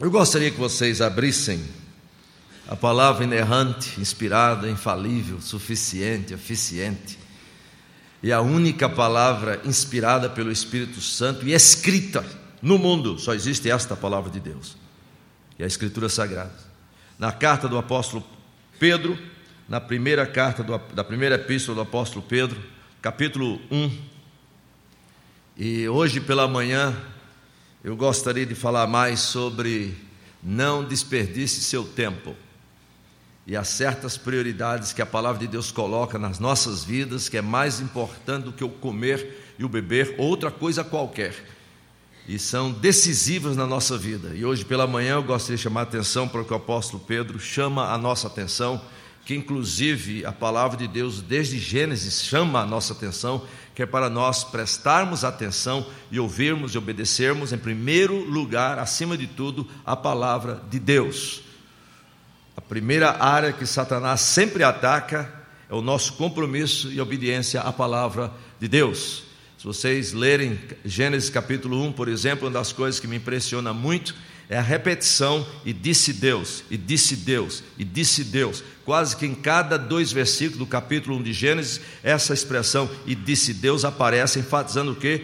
Eu gostaria que vocês abrissem a palavra inerrante, inspirada, infalível, suficiente, eficiente, e a única palavra inspirada pelo Espírito Santo e escrita no mundo, só existe esta palavra de Deus, e a Escritura Sagrada. Na carta do apóstolo Pedro, na primeira carta do, da primeira epístola do apóstolo Pedro, capítulo 1, e hoje pela manhã eu gostaria de falar mais sobre não desperdice seu tempo. E há certas prioridades que a palavra de Deus coloca nas nossas vidas, que é mais importante do que o comer e o beber, outra coisa qualquer. E são decisivas na nossa vida. E hoje pela manhã eu gostaria de chamar a atenção para o que o apóstolo Pedro chama a nossa atenção, que inclusive a palavra de Deus desde Gênesis chama a nossa atenção, que é para nós prestarmos atenção e ouvirmos e obedecermos, em primeiro lugar, acima de tudo, a palavra de Deus. A primeira área que Satanás sempre ataca é o nosso compromisso e obediência à palavra de Deus. Se vocês lerem Gênesis capítulo 1, por exemplo, uma das coisas que me impressiona muito é a repetição e disse Deus, e disse Deus, e disse Deus. Quase que em cada dois versículos do capítulo 1 de Gênesis, essa expressão e disse Deus aparece enfatizando o que?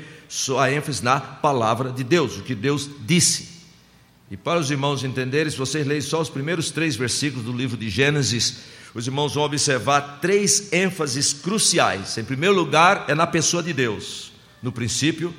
A ênfase na palavra de Deus, o que Deus disse. E para os irmãos entenderem, se vocês lerem só os primeiros três versículos do livro de Gênesis, os irmãos vão observar três ênfases cruciais. Em primeiro lugar, é na pessoa de Deus. No princípio,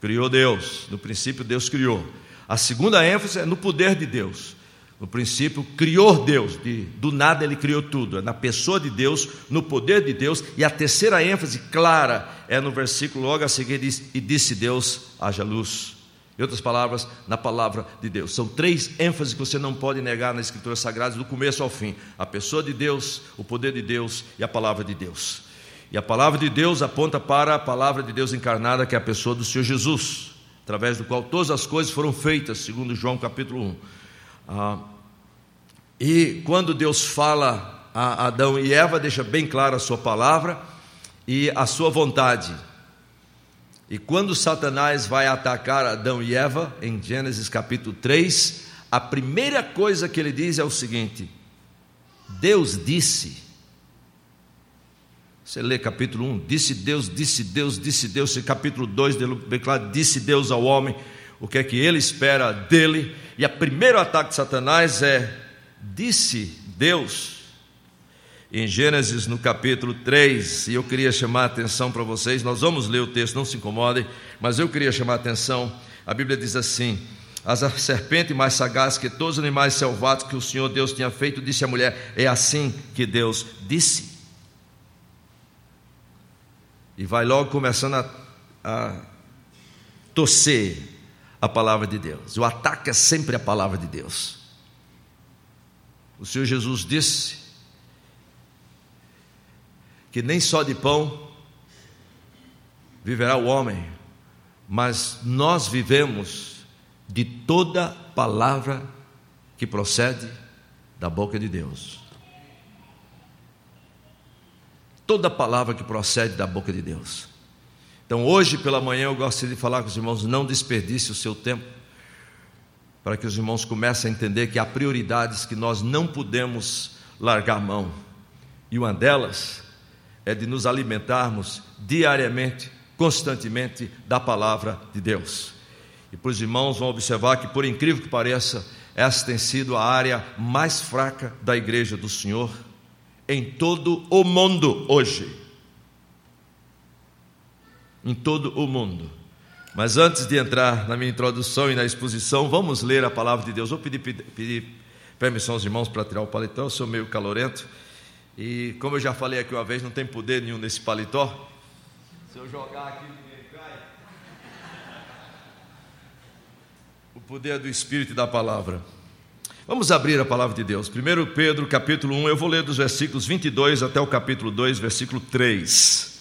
criou Deus. No princípio, Deus criou. A segunda ênfase é no poder de Deus. No princípio, criou Deus, de, do nada ele criou tudo, é na pessoa de Deus, no poder de Deus, e a terceira ênfase clara é no versículo logo a seguir: diz, e disse Deus, haja luz. Em outras palavras, na palavra de Deus. São três ênfases que você não pode negar na Escritura Sagrada, do começo ao fim: a pessoa de Deus, o poder de Deus e a palavra de Deus. E a palavra de Deus aponta para a palavra de Deus encarnada, que é a pessoa do Senhor Jesus através do qual todas as coisas foram feitas, segundo João capítulo 1. Ah, e quando Deus fala a Adão e Eva, deixa bem clara a sua palavra e a sua vontade. E quando Satanás vai atacar Adão e Eva, em Gênesis capítulo 3, a primeira coisa que ele diz é o seguinte: Deus disse, você lê capítulo 1, disse Deus, disse Deus, disse Deus, capítulo 2, bem claro, disse Deus ao homem o que é que ele espera dele, e o primeiro ataque de Satanás é, disse Deus, em Gênesis no capítulo 3, e eu queria chamar a atenção para vocês, nós vamos ler o texto, não se incomodem, mas eu queria chamar a atenção, a Bíblia diz assim: a serpente mais sagaz que todos os animais selvagens que o Senhor Deus tinha feito, disse à mulher: É assim que Deus disse. E vai logo começando a, a torcer a palavra de Deus. O ataque é sempre a palavra de Deus. O Senhor Jesus disse que nem só de pão viverá o homem, mas nós vivemos de toda palavra que procede da boca de Deus. Toda palavra que procede da boca de Deus. Então, hoje pela manhã, eu gostaria de falar com os irmãos: não desperdice o seu tempo, para que os irmãos comecem a entender que há prioridades que nós não podemos largar mão, e uma delas é de nos alimentarmos diariamente, constantemente da palavra de Deus. E para os irmãos vão observar que, por incrível que pareça, essa tem sido a área mais fraca da igreja do Senhor em todo o mundo hoje. Em todo o mundo. Mas antes de entrar na minha introdução e na exposição, vamos ler a palavra de Deus. Vou pedir, pedir, pedir permissão aos irmãos para tirar o paletó, eu sou meio calorento. E como eu já falei aqui uma vez, não tem poder nenhum nesse paletó. Se eu jogar aqui, ninguém cai. O poder do Espírito e da palavra. Vamos abrir a palavra de Deus. 1 Pedro, capítulo 1, eu vou ler dos versículos 22 até o capítulo 2, versículo 3.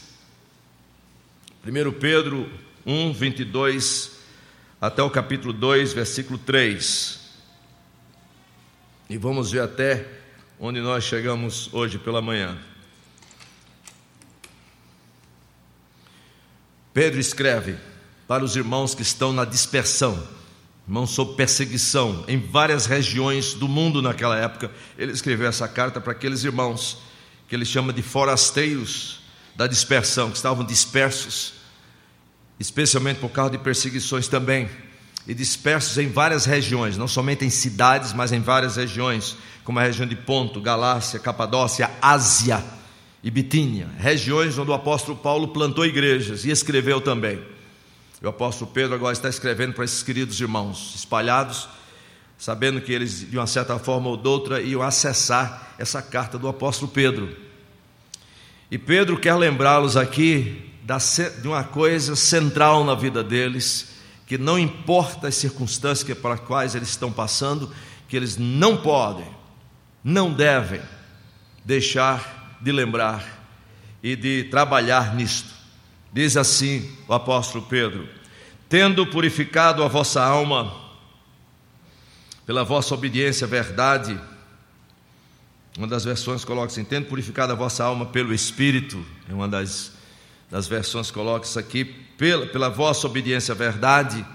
1 Pedro 1, 22 até o capítulo 2, versículo 3. E vamos ver até onde nós chegamos hoje pela manhã. Pedro escreve para os irmãos que estão na dispersão irmão, sob perseguição em várias regiões do mundo naquela época. Ele escreveu essa carta para aqueles irmãos que ele chama de forasteiros da dispersão, que estavam dispersos, especialmente por causa de perseguições também, e dispersos em várias regiões, não somente em cidades, mas em várias regiões, como a região de Ponto, Galácia, Capadócia, Ásia e Bitínia, regiões onde o apóstolo Paulo plantou igrejas e escreveu também. O apóstolo Pedro agora está escrevendo para esses queridos irmãos espalhados sabendo que eles, de uma certa forma ou de outra, iam acessar essa carta do apóstolo Pedro. E Pedro quer lembrá-los aqui de uma coisa central na vida deles, que não importa as circunstâncias para as quais eles estão passando, que eles não podem, não devem deixar de lembrar e de trabalhar nisto. Diz assim o apóstolo Pedro: Tendo purificado a vossa alma pela vossa obediência à verdade. Uma das versões coloca assim: tendo purificado a vossa alma pelo Espírito. É uma das, das versões coloca isso aqui, pela, pela vossa obediência à verdade,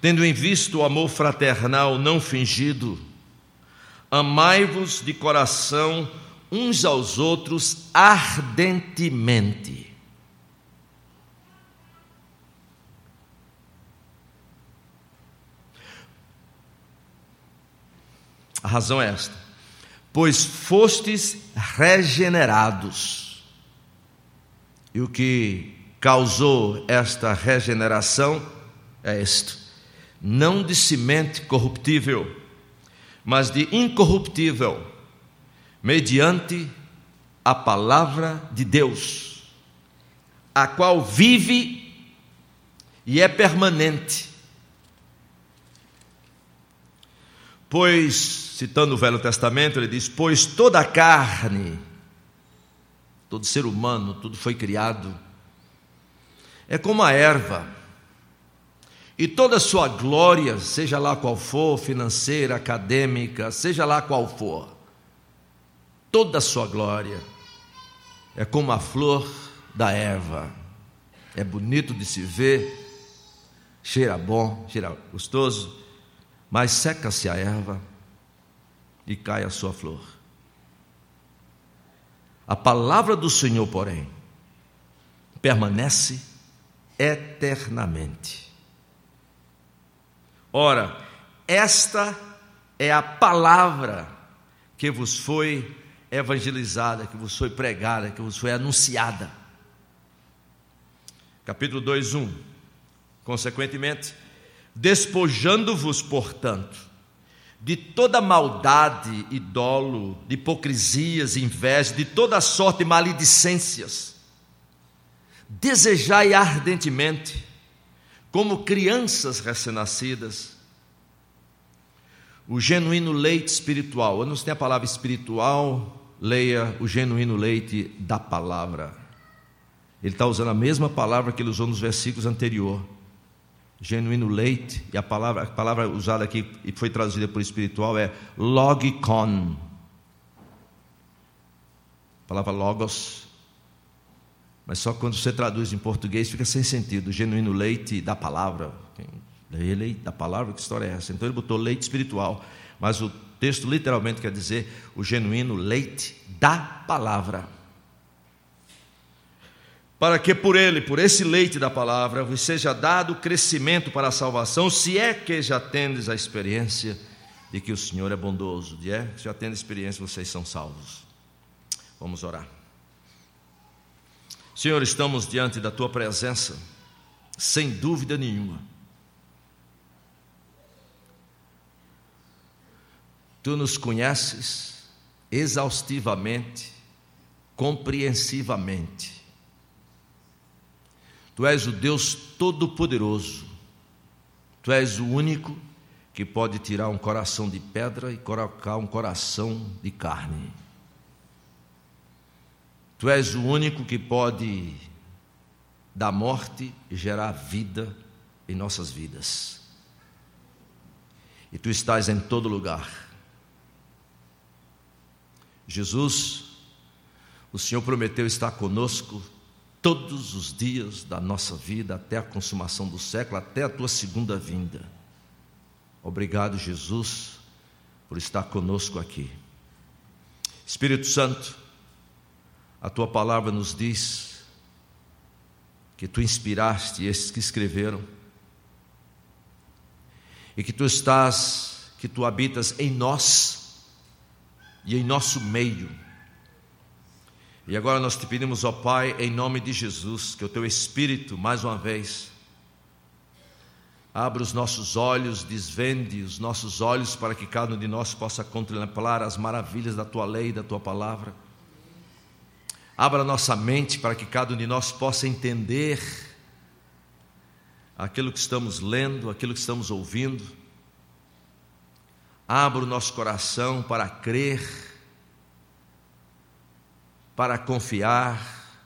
tendo em vista o amor fraternal não fingido, amai-vos de coração uns aos outros ardentemente A razão é esta: pois fostes regenerados. E o que causou esta regeneração é isto: não de semente corruptível, mas de incorruptível, mediante a palavra de Deus, a qual vive e é permanente. Pois citando o Velho Testamento, ele diz: Pois toda a carne, todo ser humano, tudo foi criado, é como a erva, e toda a sua glória, seja lá qual for, financeira, acadêmica, seja lá qual for, toda a sua glória é como a flor da erva, é bonito de se ver, cheira bom, cheira gostoso, mas seca-se a erva e cai a sua flor. A palavra do Senhor, porém, permanece eternamente. Ora, esta é a palavra que vos foi evangelizada, que vos foi pregada, que vos foi anunciada. Capítulo 2, 1. Consequentemente, despojando-vos, portanto, de toda maldade e dolo, de hipocrisias, inveja, de toda sorte de maledicências. Desejai ardentemente, como crianças recém-nascidas, o genuíno leite espiritual. Eu não sei a palavra espiritual, leia o genuíno leite da palavra. Ele está usando a mesma palavra que ele usou nos versículos anteriores genuíno leite, e a palavra, a palavra usada aqui e foi traduzida por espiritual é logikon. A palavra logos. Mas só quando você traduz em português fica sem sentido. Genuíno leite da palavra. Ele da palavra, que história é essa? Então ele botou leite espiritual, mas o texto literalmente quer dizer o genuíno leite da palavra para que por ele, por esse leite da palavra, vos seja dado crescimento para a salvação, se é que já tendes a experiência de que o Senhor é bondoso, de é que já tendo experiência, vocês são salvos. Vamos orar. Senhor, estamos diante da tua presença, sem dúvida nenhuma. Tu nos conheces exaustivamente, compreensivamente Tu és o Deus Todo-Poderoso. Tu és o único que pode tirar um coração de pedra e colocar um coração de carne. Tu és o único que pode da morte gerar vida em nossas vidas. E tu estás em todo lugar. Jesus, o Senhor prometeu estar conosco todos os dias da nossa vida até a consumação do século, até a tua segunda vinda. Obrigado, Jesus, por estar conosco aqui. Espírito Santo, a tua palavra nos diz que tu inspiraste esses que escreveram e que tu estás, que tu habitas em nós e em nosso meio. E agora nós te pedimos, ó Pai, em nome de Jesus, que o teu Espírito, mais uma vez, abra os nossos olhos, desvende os nossos olhos para que cada um de nós possa contemplar as maravilhas da tua lei, da tua palavra Abra nossa mente para que cada um de nós possa entender aquilo que estamos lendo, aquilo que estamos ouvindo. Abra o nosso coração para crer, para confiar,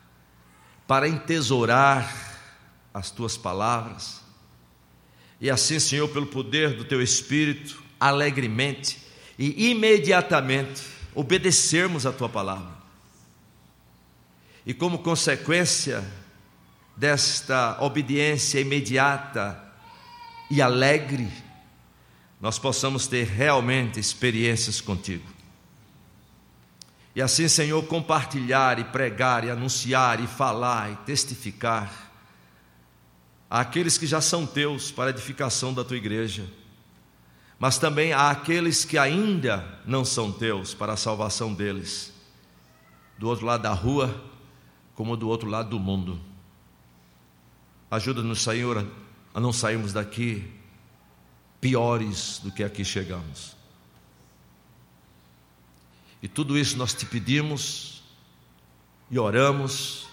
para entesourar as tuas palavras. E assim, Senhor, pelo poder do teu Espírito, alegremente e imediatamente obedecermos a tua palavra e como consequência desta obediência imediata e alegre, nós possamos ter realmente experiências contigo. E assim, Senhor, compartilhar e pregar e anunciar e falar e testificar àqueles que já são teus para edificação da tua igreja, mas também àqueles que ainda não são teus para a salvação deles. Do outro lado da rua, como do outro lado do mundo. Ajuda-nos, Senhor, a não sairmos daqui piores do que aqui chegamos. E tudo isso nós te pedimos e oramos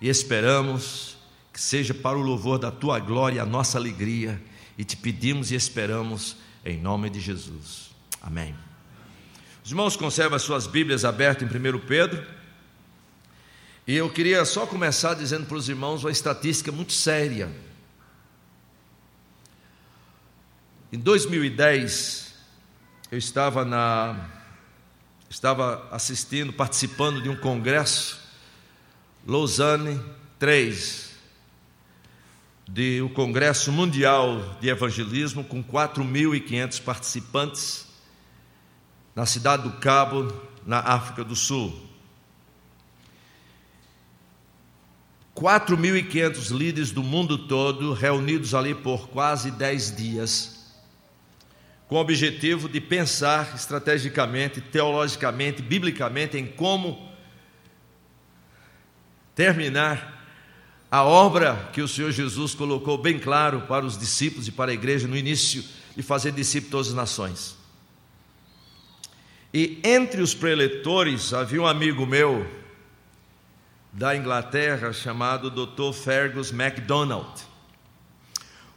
e esperamos que seja para o louvor da tua glória a nossa alegria. E te pedimos e esperamos em nome de Jesus. Amém. Os irmãos conservam as suas Bíblias abertas em 1 Pedro. E eu queria só começar dizendo para os irmãos uma estatística muito séria. Em 2010, eu estava na estava assistindo, participando de um congresso Lausanne 3, de o um Congresso Mundial de Evangelismo com 4.500 participantes na cidade do Cabo, na África do Sul. 4.500 líderes do mundo todo reunidos ali por quase 10 dias, com o objetivo de pensar estrategicamente, teologicamente, biblicamente em como terminar a obra que o Senhor Jesus colocou bem claro para os discípulos e para a igreja no início de fazer discípulos todas as nações. E entre os preletores havia um amigo meu, da Inglaterra chamado Dr. Fergus MacDonald.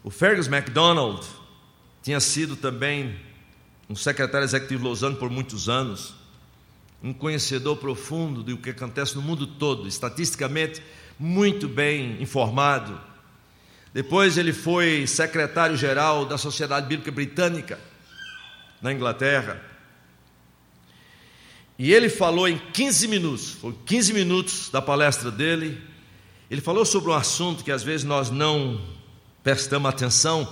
O Fergus MacDonald tinha sido também um secretário executivo de Lausanne por muitos anos, um conhecedor profundo do que acontece no mundo todo, estatisticamente muito bem informado. Depois ele foi secretário-geral da Sociedade Bíblica Britânica na Inglaterra. E ele falou em 15 minutos, foi 15 minutos da palestra dele. Ele falou sobre um assunto que às vezes nós não prestamos atenção,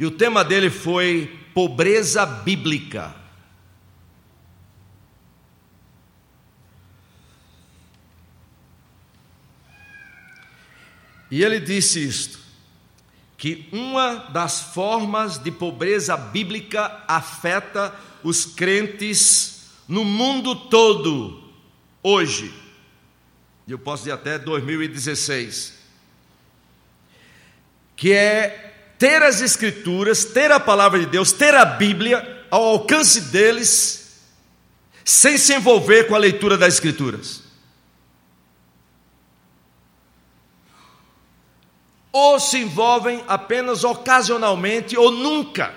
e o tema dele foi pobreza bíblica. E ele disse isto: que uma das formas de pobreza bíblica afeta os crentes no mundo todo, hoje, e eu posso dizer até 2016, que é ter as Escrituras, ter a palavra de Deus, ter a Bíblia ao alcance deles, sem se envolver com a leitura das Escrituras. Ou se envolvem apenas ocasionalmente ou nunca.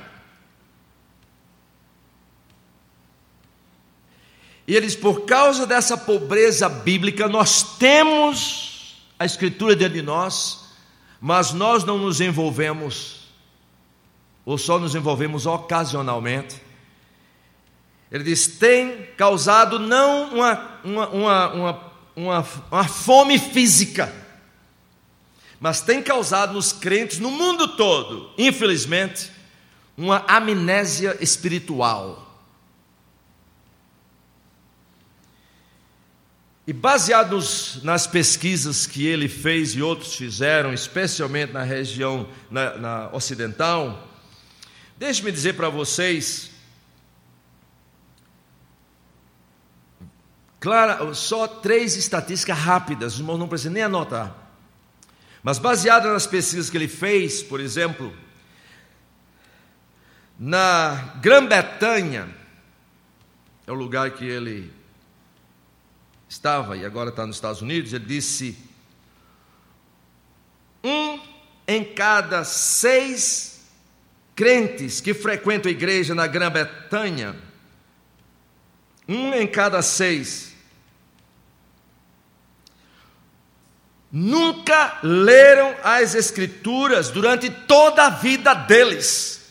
E eles, por causa dessa pobreza bíblica, nós temos a Escritura dentro de nós, mas nós não nos envolvemos, ou só nos envolvemos ocasionalmente. Ele diz: tem causado não uma, uma, uma, uma, uma, fome física, mas tem causado nos crentes no mundo todo, infelizmente, uma amnésia espiritual. E baseados nas pesquisas que ele fez e outros fizeram, especialmente na região na, na ocidental, deixe-me dizer para vocês, claro, só três estatísticas rápidas, os irmãos não precisam nem anotar. Mas baseado nas pesquisas que ele fez, por exemplo, na Grã-Bretanha, é o lugar que ele estava e agora está nos Estados Unidos, ele disse: um em cada seis crentes que frequentam a igreja na Grã-Bretanha, um em cada seis, nunca leram as Escrituras durante toda a vida deles.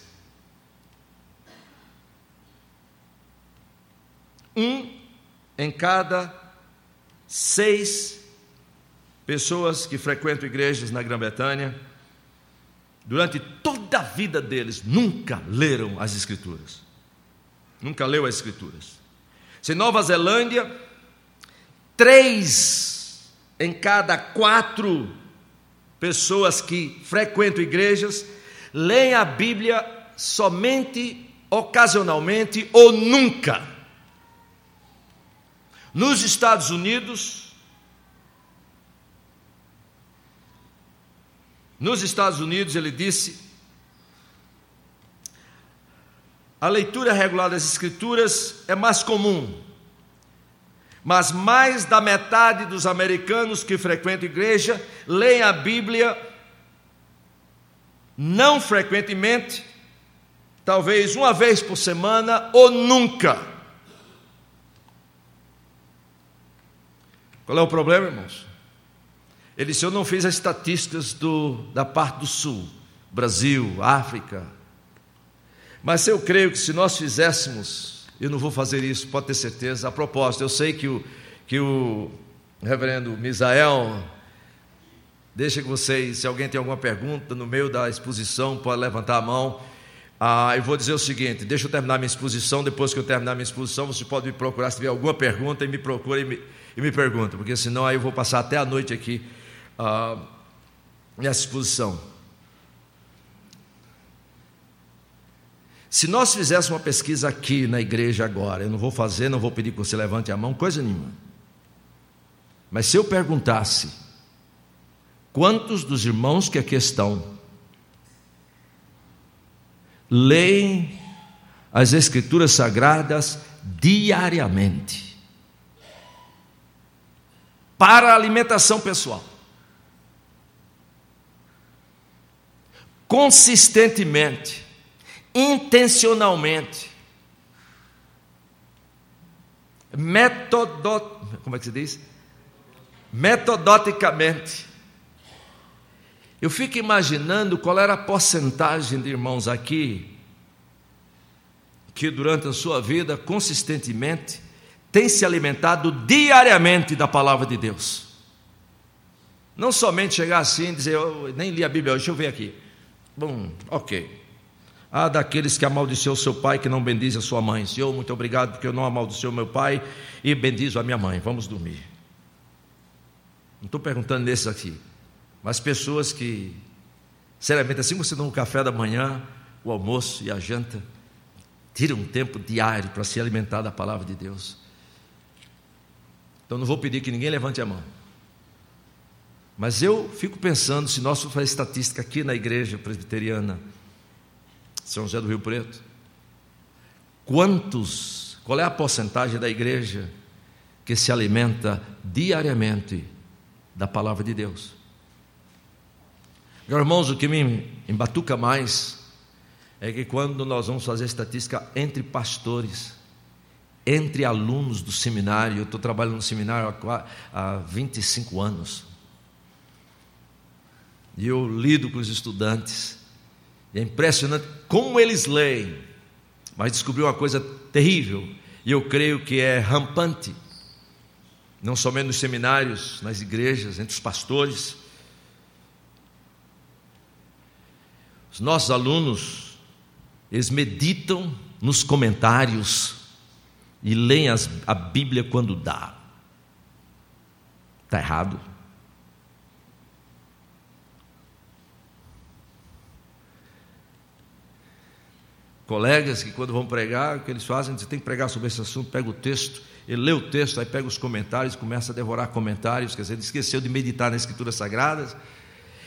Um em cada seis pessoas que frequentam igrejas na Grã-Bretanha, durante toda a vida deles, nunca leram as Escrituras. Nunca leu as Escrituras. Se Nova Zelândia, três em cada quatro pessoas que frequentam igrejas leem a Bíblia somente ocasionalmente ou nunca. Nos Estados Unidos, nos Estados Unidos, ele disse: a leitura regular das Escrituras é mais comum, mas mais da metade dos americanos que frequentam igreja leem a Bíblia não frequentemente, talvez uma vez por semana ou nunca. Qual é o problema, irmãos? Ele disse: Eu não fiz as estatísticas do, da parte do sul, Brasil, África. Mas eu creio que se nós fizéssemos, eu não vou fazer isso, pode ter certeza. A propósito, eu sei que o, que o reverendo Misael, deixa que vocês, se alguém tem alguma pergunta no meio da exposição, pode levantar a mão. Ah, eu vou dizer o seguinte: deixa eu terminar minha exposição. Depois que eu terminar minha exposição, você pode me procurar se tiver alguma pergunta e me procure e me, e me pergunta, porque senão aí eu vou passar até a noite aqui uh, nessa exposição. Se nós fizéssemos uma pesquisa aqui na igreja agora, eu não vou fazer, não vou pedir que você levante a mão, coisa nenhuma. Mas se eu perguntasse, quantos dos irmãos que aqui estão leem as Escrituras Sagradas diariamente? Para a alimentação pessoal. Consistentemente, intencionalmente, metodot, como é que se diz? Metodoticamente. Eu fico imaginando qual era a porcentagem de irmãos aqui que durante a sua vida consistentemente tem se alimentado diariamente da palavra de Deus. Não somente chegar assim e dizer, eu nem li a Bíblia deixa eu ver aqui. Bom, ok. Ah, daqueles que amaldiçoou seu pai que não bendiz a sua mãe. Senhor, muito obrigado porque eu não amaldiçoo meu pai e bendizo a minha mãe. Vamos dormir. Não estou perguntando nesses aqui, mas pessoas que, seriamente, assim você dá um café da manhã, o almoço e a janta, tira um tempo diário para se alimentar da palavra de Deus. Então não vou pedir que ninguém levante a mão. Mas eu fico pensando, se nós fazer estatística aqui na igreja presbiteriana, São José do Rio Preto, quantos, qual é a porcentagem da igreja que se alimenta diariamente da palavra de Deus? Meus irmãos, o que me embatuca mais é que quando nós vamos fazer estatística entre pastores, entre alunos do seminário, eu estou trabalhando no seminário há, há 25 anos, e eu lido com os estudantes, e é impressionante como eles leem, mas descobri uma coisa terrível, e eu creio que é rampante, não somente nos seminários, nas igrejas, entre os pastores. Os nossos alunos eles meditam nos comentários e leem as, a Bíblia quando dá. Está errado. Colegas que quando vão pregar, o que eles fazem? Você tem que pregar sobre esse assunto, pega o texto, ele lê o texto, aí pega os comentários, começa a devorar comentários, quer dizer, ele esqueceu de meditar nas Escrituras Sagradas,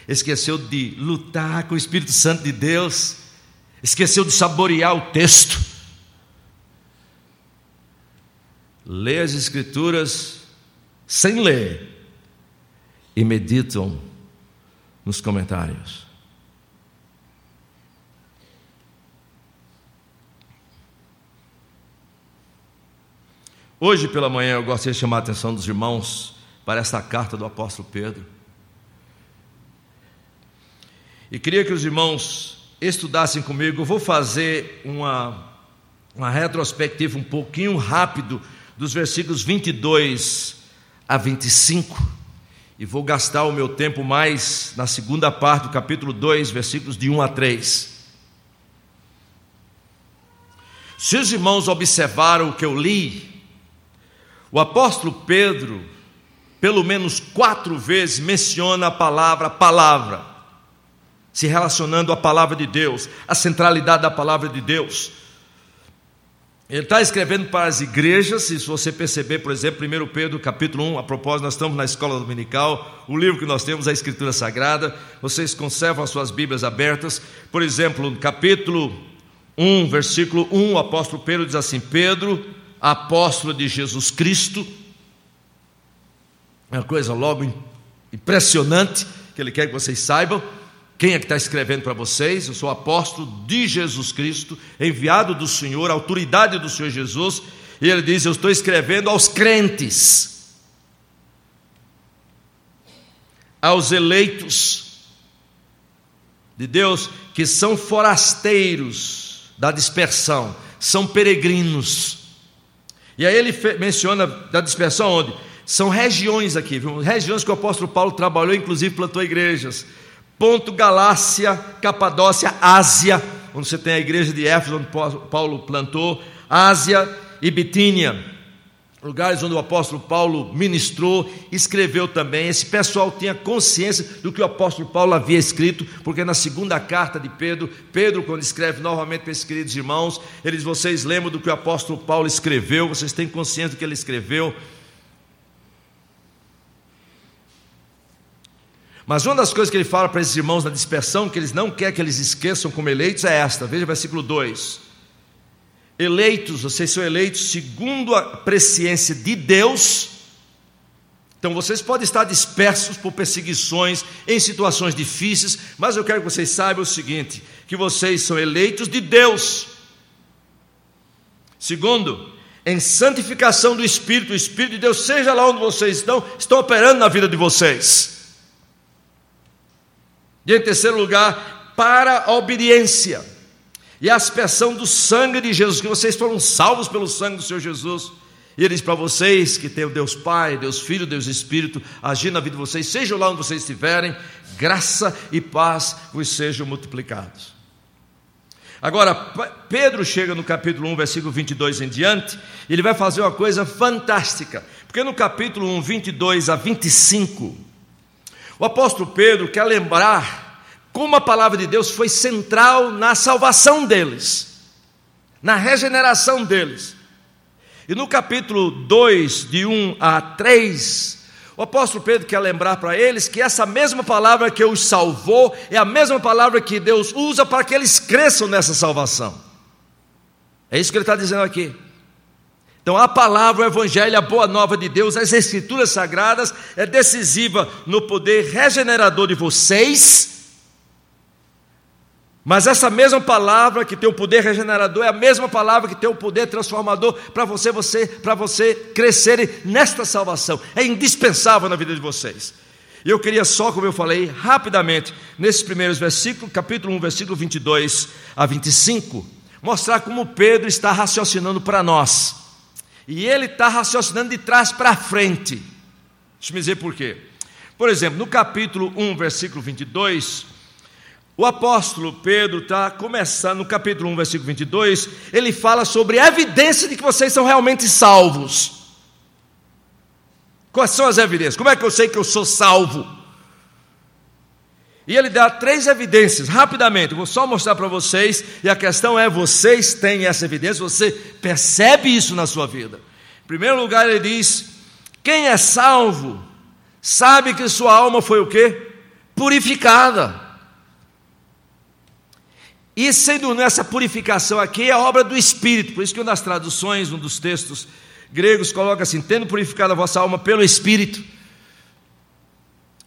esqueceu de lutar com o Espírito Santo de Deus, esqueceu de saborear o texto. Lê as Escrituras sem ler e meditam nos comentários. Hoje pela manhã eu gostaria de chamar a atenção dos irmãos para esta carta do apóstolo Pedro. E queria que os irmãos estudassem comigo. Eu vou fazer uma, uma retrospectiva um pouquinho rápido dos versículos 22 a 25. E vou gastar o meu tempo mais na segunda parte do capítulo 2, versículos de 1 a 3. Se os irmãos observaram o que eu li, o apóstolo Pedro, pelo menos quatro vezes, menciona a palavra palavra se relacionando à palavra de Deus, à centralidade da palavra de Deus. Ele está escrevendo para as igrejas, se você perceber, por exemplo, 1 Pedro capítulo 1, a propósito, nós estamos na escola dominical, o livro que nós temos é a Escritura Sagrada, vocês conservam as suas Bíblias abertas, por exemplo, no capítulo 1, versículo 1, o apóstolo Pedro diz assim: Pedro, apóstolo de Jesus Cristo, é uma coisa logo impressionante que ele quer que vocês saibam. Quem é que está escrevendo para vocês? Eu sou apóstolo de Jesus Cristo, enviado do Senhor, autoridade do Senhor Jesus, e ele diz: Eu estou escrevendo aos crentes, aos eleitos de Deus, que são forasteiros da dispersão, são peregrinos. E aí ele menciona da dispersão onde? São regiões aqui, viu? regiões que o apóstolo Paulo trabalhou, inclusive plantou igrejas. Ponto Galácia, Capadócia, Ásia, onde você tem a igreja de Éfeso, onde Paulo plantou, Ásia e Bitínia, lugares onde o apóstolo Paulo ministrou, escreveu também. Esse pessoal tinha consciência do que o apóstolo Paulo havia escrito, porque na segunda carta de Pedro, Pedro, quando escreve novamente para esses queridos irmãos, eles, vocês lembram do que o apóstolo Paulo escreveu, vocês têm consciência do que ele escreveu. Mas uma das coisas que ele fala para esses irmãos na dispersão, que eles não quer que eles esqueçam como eleitos, é esta. Veja o versículo 2. Eleitos, vocês são eleitos segundo a presciência de Deus. Então vocês podem estar dispersos por perseguições em situações difíceis, mas eu quero que vocês saibam o seguinte: que vocês são eleitos de Deus. Segundo, em santificação do Espírito, o Espírito de Deus, seja lá onde vocês estão, estão operando na vida de vocês. E em terceiro lugar, para a obediência e a aspersão do sangue de Jesus, que vocês foram salvos pelo sangue do Senhor Jesus. E ele diz para vocês que tem o Deus Pai, Deus Filho, Deus Espírito agindo na vida de vocês, sejam lá onde vocês estiverem, graça e paz vos sejam multiplicados. Agora, Pedro chega no capítulo 1, versículo 22 em diante, e ele vai fazer uma coisa fantástica, porque no capítulo 1, 22 a 25, o apóstolo Pedro quer lembrar como a palavra de Deus foi central na salvação deles, na regeneração deles. E no capítulo 2, de 1 a 3, o apóstolo Pedro quer lembrar para eles que essa mesma palavra que os salvou é a mesma palavra que Deus usa para que eles cresçam nessa salvação. É isso que ele está dizendo aqui. Então, a palavra, o evangelho, a boa nova de Deus, as escrituras sagradas é decisiva no poder regenerador de vocês. Mas essa mesma palavra que tem o poder regenerador é a mesma palavra que tem o poder transformador para você, você, para você crescerem nesta salvação. É indispensável na vida de vocês. E eu queria só, como eu falei, rapidamente, nesses primeiros versículos, capítulo 1, versículo 22 a 25, mostrar como Pedro está raciocinando para nós. E ele está raciocinando de trás para frente. Deixa eu dizer por quê. Por exemplo, no capítulo 1, versículo 22, O apóstolo Pedro está começando no capítulo 1, versículo 22, ele fala sobre a evidência de que vocês são realmente salvos. Quais são as evidências? Como é que eu sei que eu sou salvo? E ele dá três evidências, rapidamente, vou só mostrar para vocês, e a questão é: vocês têm essa evidência, você percebe isso na sua vida. Em primeiro lugar, ele diz: quem é salvo, sabe que sua alma foi o quê? Purificada. E sendo nessa purificação aqui, é obra do Espírito, por isso que uma das traduções, um dos textos gregos, coloca assim: tendo purificado a vossa alma pelo Espírito.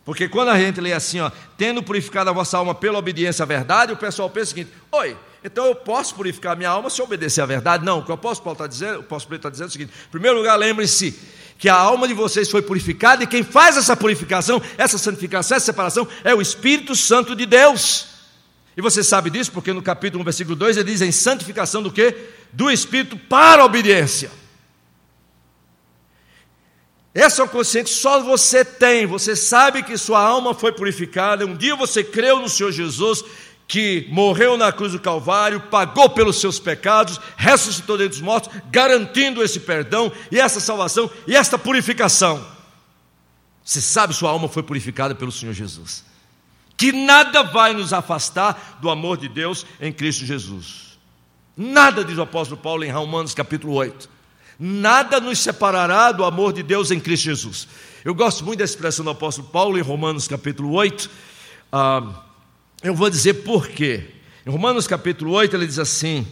Porque quando a gente lê assim, ó, tendo purificado a vossa alma pela obediência à verdade, o pessoal pensa o seguinte: oi, então eu posso purificar minha alma se eu obedecer à verdade? Não, o que o apóstolo Paulo está dizendo, o apóstolo Pedro está dizendo é o seguinte: em primeiro lugar, lembre-se que a alma de vocês foi purificada, e quem faz essa purificação, essa santificação, essa separação, é o Espírito Santo de Deus. E você sabe disso porque no capítulo 1, versículo 2, ele diz em santificação do que? Do Espírito para a obediência. Essa é consciência só você tem. Você sabe que sua alma foi purificada. Um dia você creu no Senhor Jesus, que morreu na cruz do Calvário, pagou pelos seus pecados, ressuscitou dentre os mortos, garantindo esse perdão e essa salvação e esta purificação. Você sabe sua alma foi purificada pelo Senhor Jesus que nada vai nos afastar do amor de Deus em Cristo Jesus. Nada, diz o apóstolo Paulo em Romanos capítulo 8. Nada nos separará do amor de Deus em Cristo Jesus. Eu gosto muito da expressão do apóstolo Paulo em Romanos capítulo 8. Ah, eu vou dizer por quê. Em Romanos capítulo 8 ele diz assim: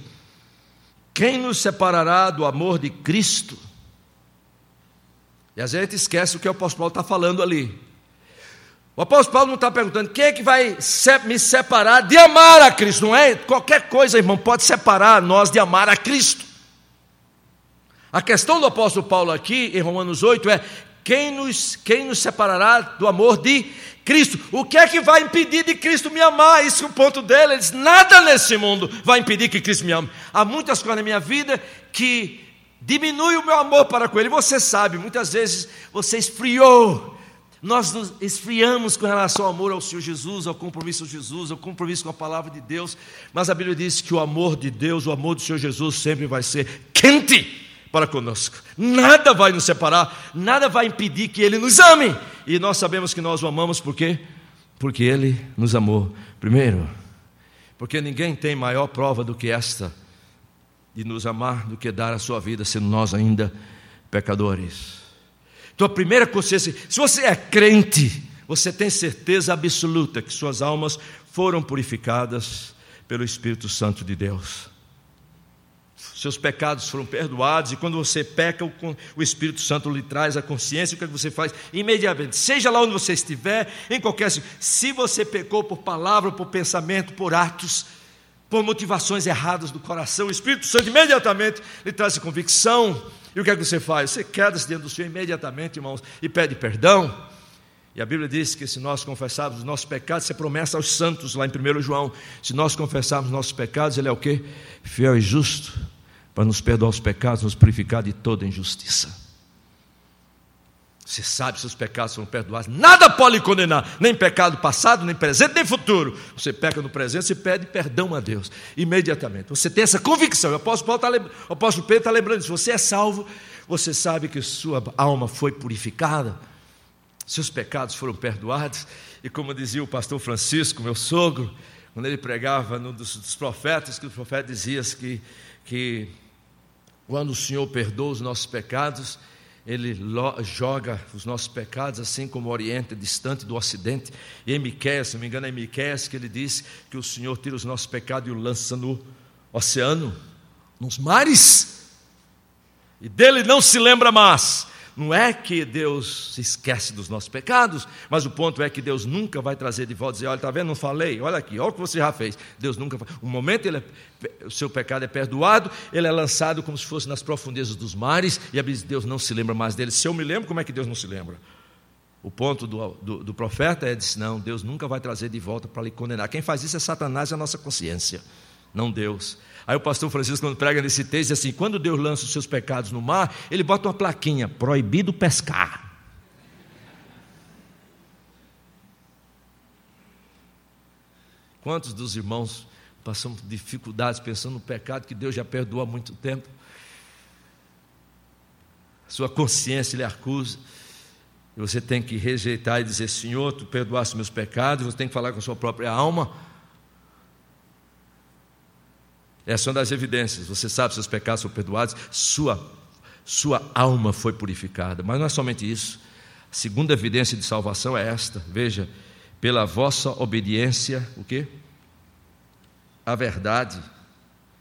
Quem nos separará do amor de Cristo? E a gente esquece o que o apóstolo Paulo está falando ali. O apóstolo Paulo não está perguntando quem é que vai me separar de amar a Cristo, não é? Qualquer coisa, irmão, pode separar nós de amar a Cristo. A questão do apóstolo Paulo aqui, em Romanos 8, é quem nos, quem nos separará do amor de Cristo? O que é que vai impedir de Cristo me amar? Isso é o ponto dele. Ele diz: nada nesse mundo vai impedir que Cristo me ame. Há muitas coisas na minha vida que diminui o meu amor para com Ele. Você sabe, muitas vezes você esfriou nós nos esfriamos com relação ao amor ao Senhor Jesus, ao compromisso com Jesus, ao compromisso com a palavra de Deus, mas a Bíblia diz que o amor de Deus, o amor do Senhor Jesus sempre vai ser quente para conosco. Nada vai nos separar, nada vai impedir que Ele nos ame. E nós sabemos que nós o amamos por quê? Porque Ele nos amou primeiro. Porque ninguém tem maior prova do que esta de nos amar do que dar a sua vida, sendo nós ainda pecadores. Então, a primeira consciência, se você é crente, você tem certeza absoluta que suas almas foram purificadas pelo Espírito Santo de Deus. Seus pecados foram perdoados, e quando você peca, o Espírito Santo lhe traz a consciência, o que, é que você faz? Imediatamente, seja lá onde você estiver, em qualquer. Se você pecou por palavra, por pensamento, por atos, por motivações erradas do coração, o Espírito Santo imediatamente lhe traz a convicção e o que é que você faz? Você queda-se diante do Senhor imediatamente, irmãos, e pede perdão. E a Bíblia diz que se nós confessarmos os nossos pecados, isso é promessa aos santos, lá em 1 João. Se nós confessarmos nossos pecados, Ele é o que? Fiel e justo, para nos perdoar os pecados, nos purificar de toda injustiça. Você sabe seus pecados são perdoados. Nada pode condenar, nem pecado passado, nem presente, nem futuro. Você peca no presente, você pede perdão a Deus imediatamente. Você tem essa convicção. O apóstolo, Paulo tá, o apóstolo Pedro está lembrando disso. Você é salvo, você sabe que sua alma foi purificada, seus pecados foram perdoados. E como dizia o pastor Francisco, meu sogro, quando ele pregava num dos, dos profetas, que o profeta dizia que, que quando o Senhor perdoa os nossos pecados, ele joga os nossos pecados, assim como o Oriente é distante do Ocidente. E em Miqueias, se não me engano, é Miqueias que ele diz que o Senhor tira os nossos pecados e o lança no oceano, nos mares. E dele não se lembra mais. Não é que Deus se esquece dos nossos pecados, mas o ponto é que Deus nunca vai trazer de volta e dizer: olha, está vendo? Não falei, olha aqui, olha o que você já fez. Deus nunca vai. O momento ele é, o seu pecado é perdoado, ele é lançado como se fosse nas profundezas dos mares, e a Bíblia diz: Deus não se lembra mais dele. Se eu me lembro, como é que Deus não se lembra? O ponto do, do, do profeta é: diz, não, Deus nunca vai trazer de volta para lhe condenar. Quem faz isso é Satanás e a nossa consciência, não Deus. Aí o pastor Francisco, quando prega nesse texto, diz assim: quando Deus lança os seus pecados no mar, ele bota uma plaquinha: proibido pescar. Quantos dos irmãos passam dificuldades pensando no pecado que Deus já perdoou há muito tempo? Sua consciência lhe acusa. E você tem que rejeitar e dizer: Senhor, tu perdoaste meus pecados. Você tem que falar com a sua própria alma. Essa é uma das evidências. Você sabe se seus pecados são perdoados, sua, sua alma foi purificada. Mas não é somente isso. A segunda evidência de salvação é esta. Veja, pela vossa obediência, o quê? A verdade.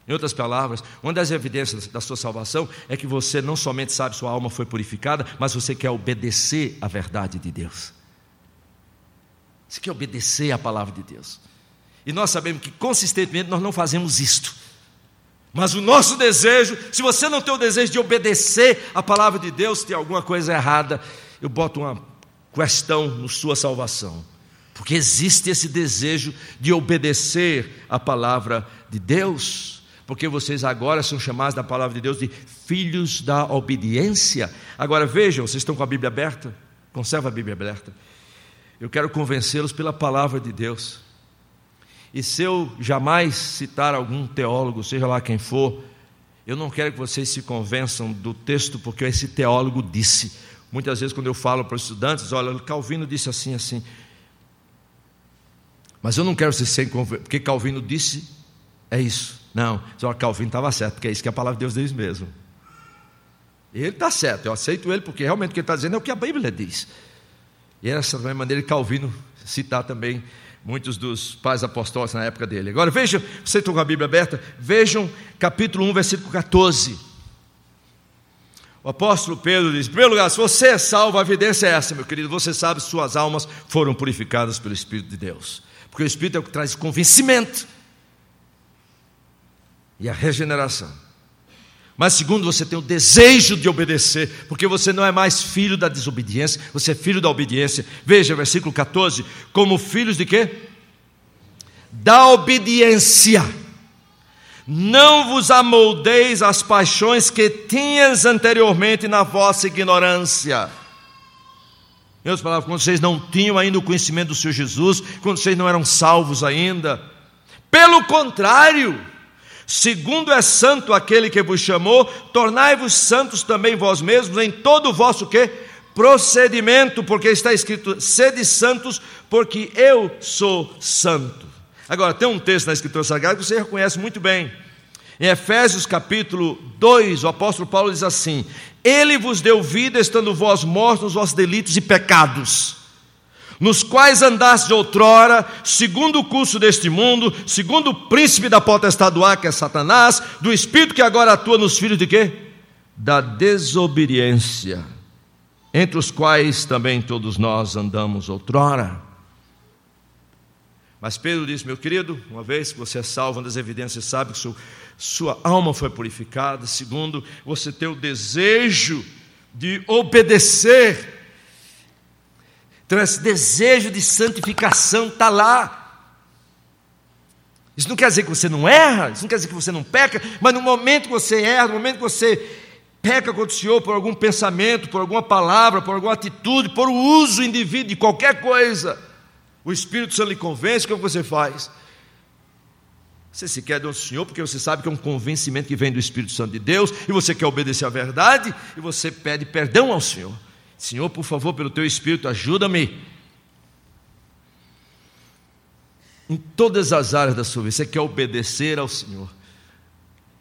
Em outras palavras, uma das evidências da sua salvação é que você não somente sabe sua alma foi purificada, mas você quer obedecer à verdade de Deus. Você quer obedecer à palavra de Deus. E nós sabemos que consistentemente nós não fazemos isto. Mas o nosso desejo, se você não tem o desejo de obedecer à palavra de Deus, tem alguma coisa errada, eu boto uma questão na sua salvação. Porque existe esse desejo de obedecer à palavra de Deus porque vocês agora são chamados da palavra de Deus de filhos da obediência. Agora vejam, vocês estão com a Bíblia aberta? Conserva a Bíblia aberta. Eu quero convencê-los pela palavra de Deus. E se eu jamais citar algum teólogo, seja lá quem for, eu não quero que vocês se convençam do texto porque esse teólogo disse. Muitas vezes, quando eu falo para os estudantes, olha, Calvino disse assim, assim. Mas eu não quero ser sem porque Calvino disse é isso. Não, só Calvino estava certo, porque é isso que a palavra de Deus diz mesmo. Ele está certo, eu aceito ele, porque realmente o que ele está dizendo é o que a Bíblia diz. E essa também maneira de Calvino citar também muitos dos pais apostólicos na época dele. Agora vejam, você está com a Bíblia aberta, vejam capítulo 1, versículo 14. O apóstolo Pedro diz: em primeiro lugar, se você é salvo, a evidência é essa, meu querido, você sabe que suas almas foram purificadas pelo Espírito de Deus. Porque o Espírito é o que traz convencimento e a regeneração. Mas segundo, você tem o desejo de obedecer, porque você não é mais filho da desobediência, você é filho da obediência. Veja, versículo 14, como filhos de quê? Da obediência. Não vos amoldeis às paixões que tinhas anteriormente na vossa ignorância. Outras palavras, quando vocês não tinham ainda o conhecimento do Senhor Jesus, quando vocês não eram salvos ainda. Pelo contrário, Segundo é santo aquele que vos chamou, tornai-vos santos também vós mesmos em todo o vosso quê? procedimento, porque está escrito: sede santos, porque eu sou santo. Agora, tem um texto na Escritura Sagrada que você reconhece muito bem. Em Efésios capítulo 2, o apóstolo Paulo diz assim: Ele vos deu vida, estando vós mortos nos vossos delitos e pecados nos quais andaste outrora, segundo o curso deste mundo, segundo o príncipe da potestade do ar, que é Satanás, do espírito que agora atua nos filhos de quê? Da desobediência, entre os quais também todos nós andamos outrora. Mas Pedro disse, meu querido, uma vez que você é salvo, uma das evidências sabe que sua, sua alma foi purificada. Segundo, você tem o desejo de obedecer então, esse desejo de santificação está lá. Isso não quer dizer que você não erra, isso não quer dizer que você não peca, mas no momento que você erra, no momento que você peca contra o Senhor por algum pensamento, por alguma palavra, por alguma atitude, por o uso indivíduo de qualquer coisa, o Espírito Santo lhe convence, o que você faz? Você se quer do Senhor porque você sabe que é um convencimento que vem do Espírito Santo de Deus e você quer obedecer à verdade e você pede perdão ao Senhor. Senhor, por favor, pelo teu Espírito, ajuda-me. Em todas as áreas da sua vida, você quer obedecer ao Senhor,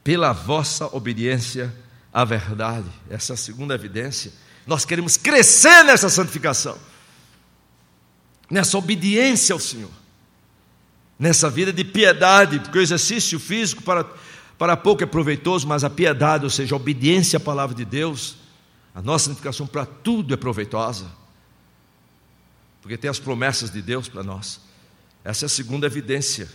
pela vossa obediência à verdade, essa é a segunda evidência. Nós queremos crescer nessa santificação, nessa obediência ao Senhor, nessa vida de piedade, porque o exercício físico para, para pouco é proveitoso, mas a piedade, ou seja, a obediência à palavra de Deus, a nossa santificação para tudo é proveitosa, porque tem as promessas de Deus para nós. Essa é a segunda evidência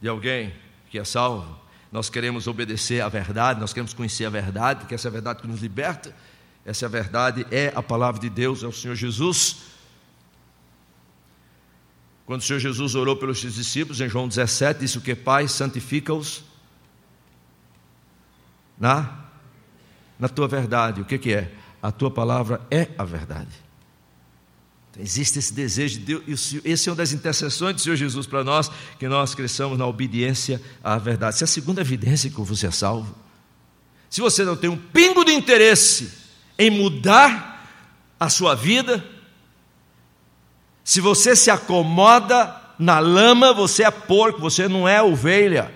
de alguém que é salvo. Nós queremos obedecer à verdade, nós queremos conhecer a verdade, porque essa é a verdade que nos liberta. Essa é a verdade, é a palavra de Deus, é o Senhor Jesus. Quando o Senhor Jesus orou pelos seus discípulos, em João 17, disse o que? Pai, santifica-os na na tua verdade. O que, que é? A tua palavra é a verdade. Então, existe esse desejo de Deus, e esse é uma das intercessões do Senhor Jesus para nós, que nós cresçamos na obediência à verdade. Essa é a segunda evidência que você é salvo. Se você não tem um pingo de interesse em mudar a sua vida, se você se acomoda na lama, você é porco, você não é ovelha.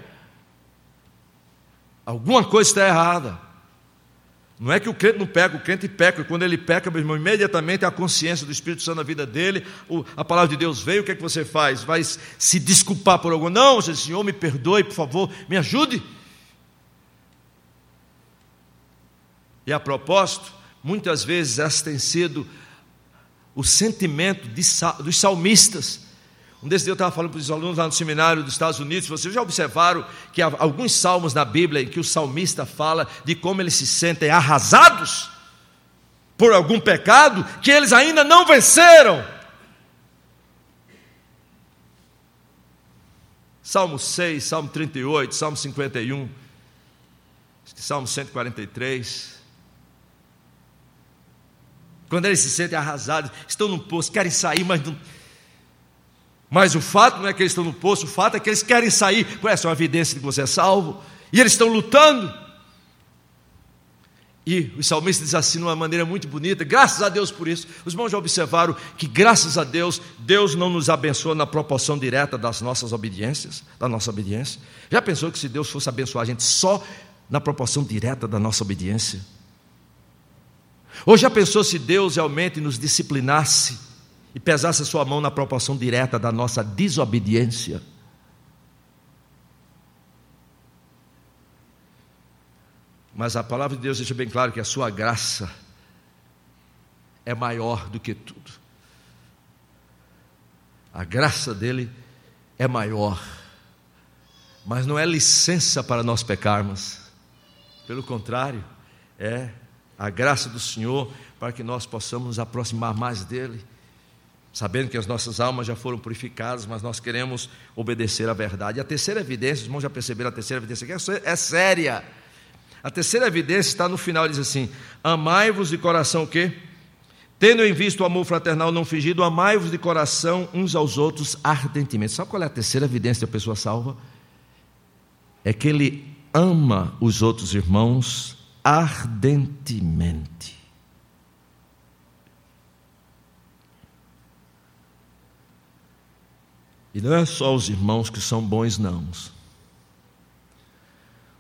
Alguma coisa está errada. Não é que o crente não peca, o crente peca, e quando ele peca, meu irmão, imediatamente a consciência do Espírito Santo na vida dele, a palavra de Deus veio, o que é que você faz? Vai se desculpar por algum? Não, Senhor, me perdoe, por favor, me ajude. E a propósito, muitas vezes esse tem sido o sentimento de, dos salmistas. Um desses dias eu estava falando para os alunos lá no seminário dos Estados Unidos, vocês já observaram que há alguns salmos na Bíblia em que o salmista fala de como eles se sentem arrasados por algum pecado que eles ainda não venceram. Salmo 6, Salmo 38, Salmo 51, Salmo 143. Quando eles se sentem arrasados, estão no poço, querem sair, mas não mas o fato não é que eles estão no poço, o fato é que eles querem sair. Essa é uma evidência de que você é salvo. E eles estão lutando. E o salmista diz assim, de uma maneira muito bonita, graças a Deus por isso. Os irmãos já observaram que, graças a Deus, Deus não nos abençoa na proporção direta das nossas obediências, da nossa obediência. Já pensou que se Deus fosse abençoar a gente só na proporção direta da nossa obediência? Ou já pensou se Deus realmente nos disciplinasse e pesasse a sua mão na proporção direta da nossa desobediência. Mas a palavra de Deus deixa bem claro que a sua graça é maior do que tudo. A graça dele é maior. Mas não é licença para nós pecarmos. Pelo contrário, é a graça do Senhor para que nós possamos nos aproximar mais dele sabendo que as nossas almas já foram purificadas, mas nós queremos obedecer à verdade. A terceira evidência, os irmãos já perceberam a terceira evidência, que é, é séria. A terceira evidência está no final, diz assim: Amai-vos de coração o quê? Tendo em vista o amor fraternal não fingido, amai-vos de coração uns aos outros ardentemente. Sabe qual é a terceira evidência da pessoa salva? É que ele ama os outros irmãos ardentemente. E não é só os irmãos que são bons, não.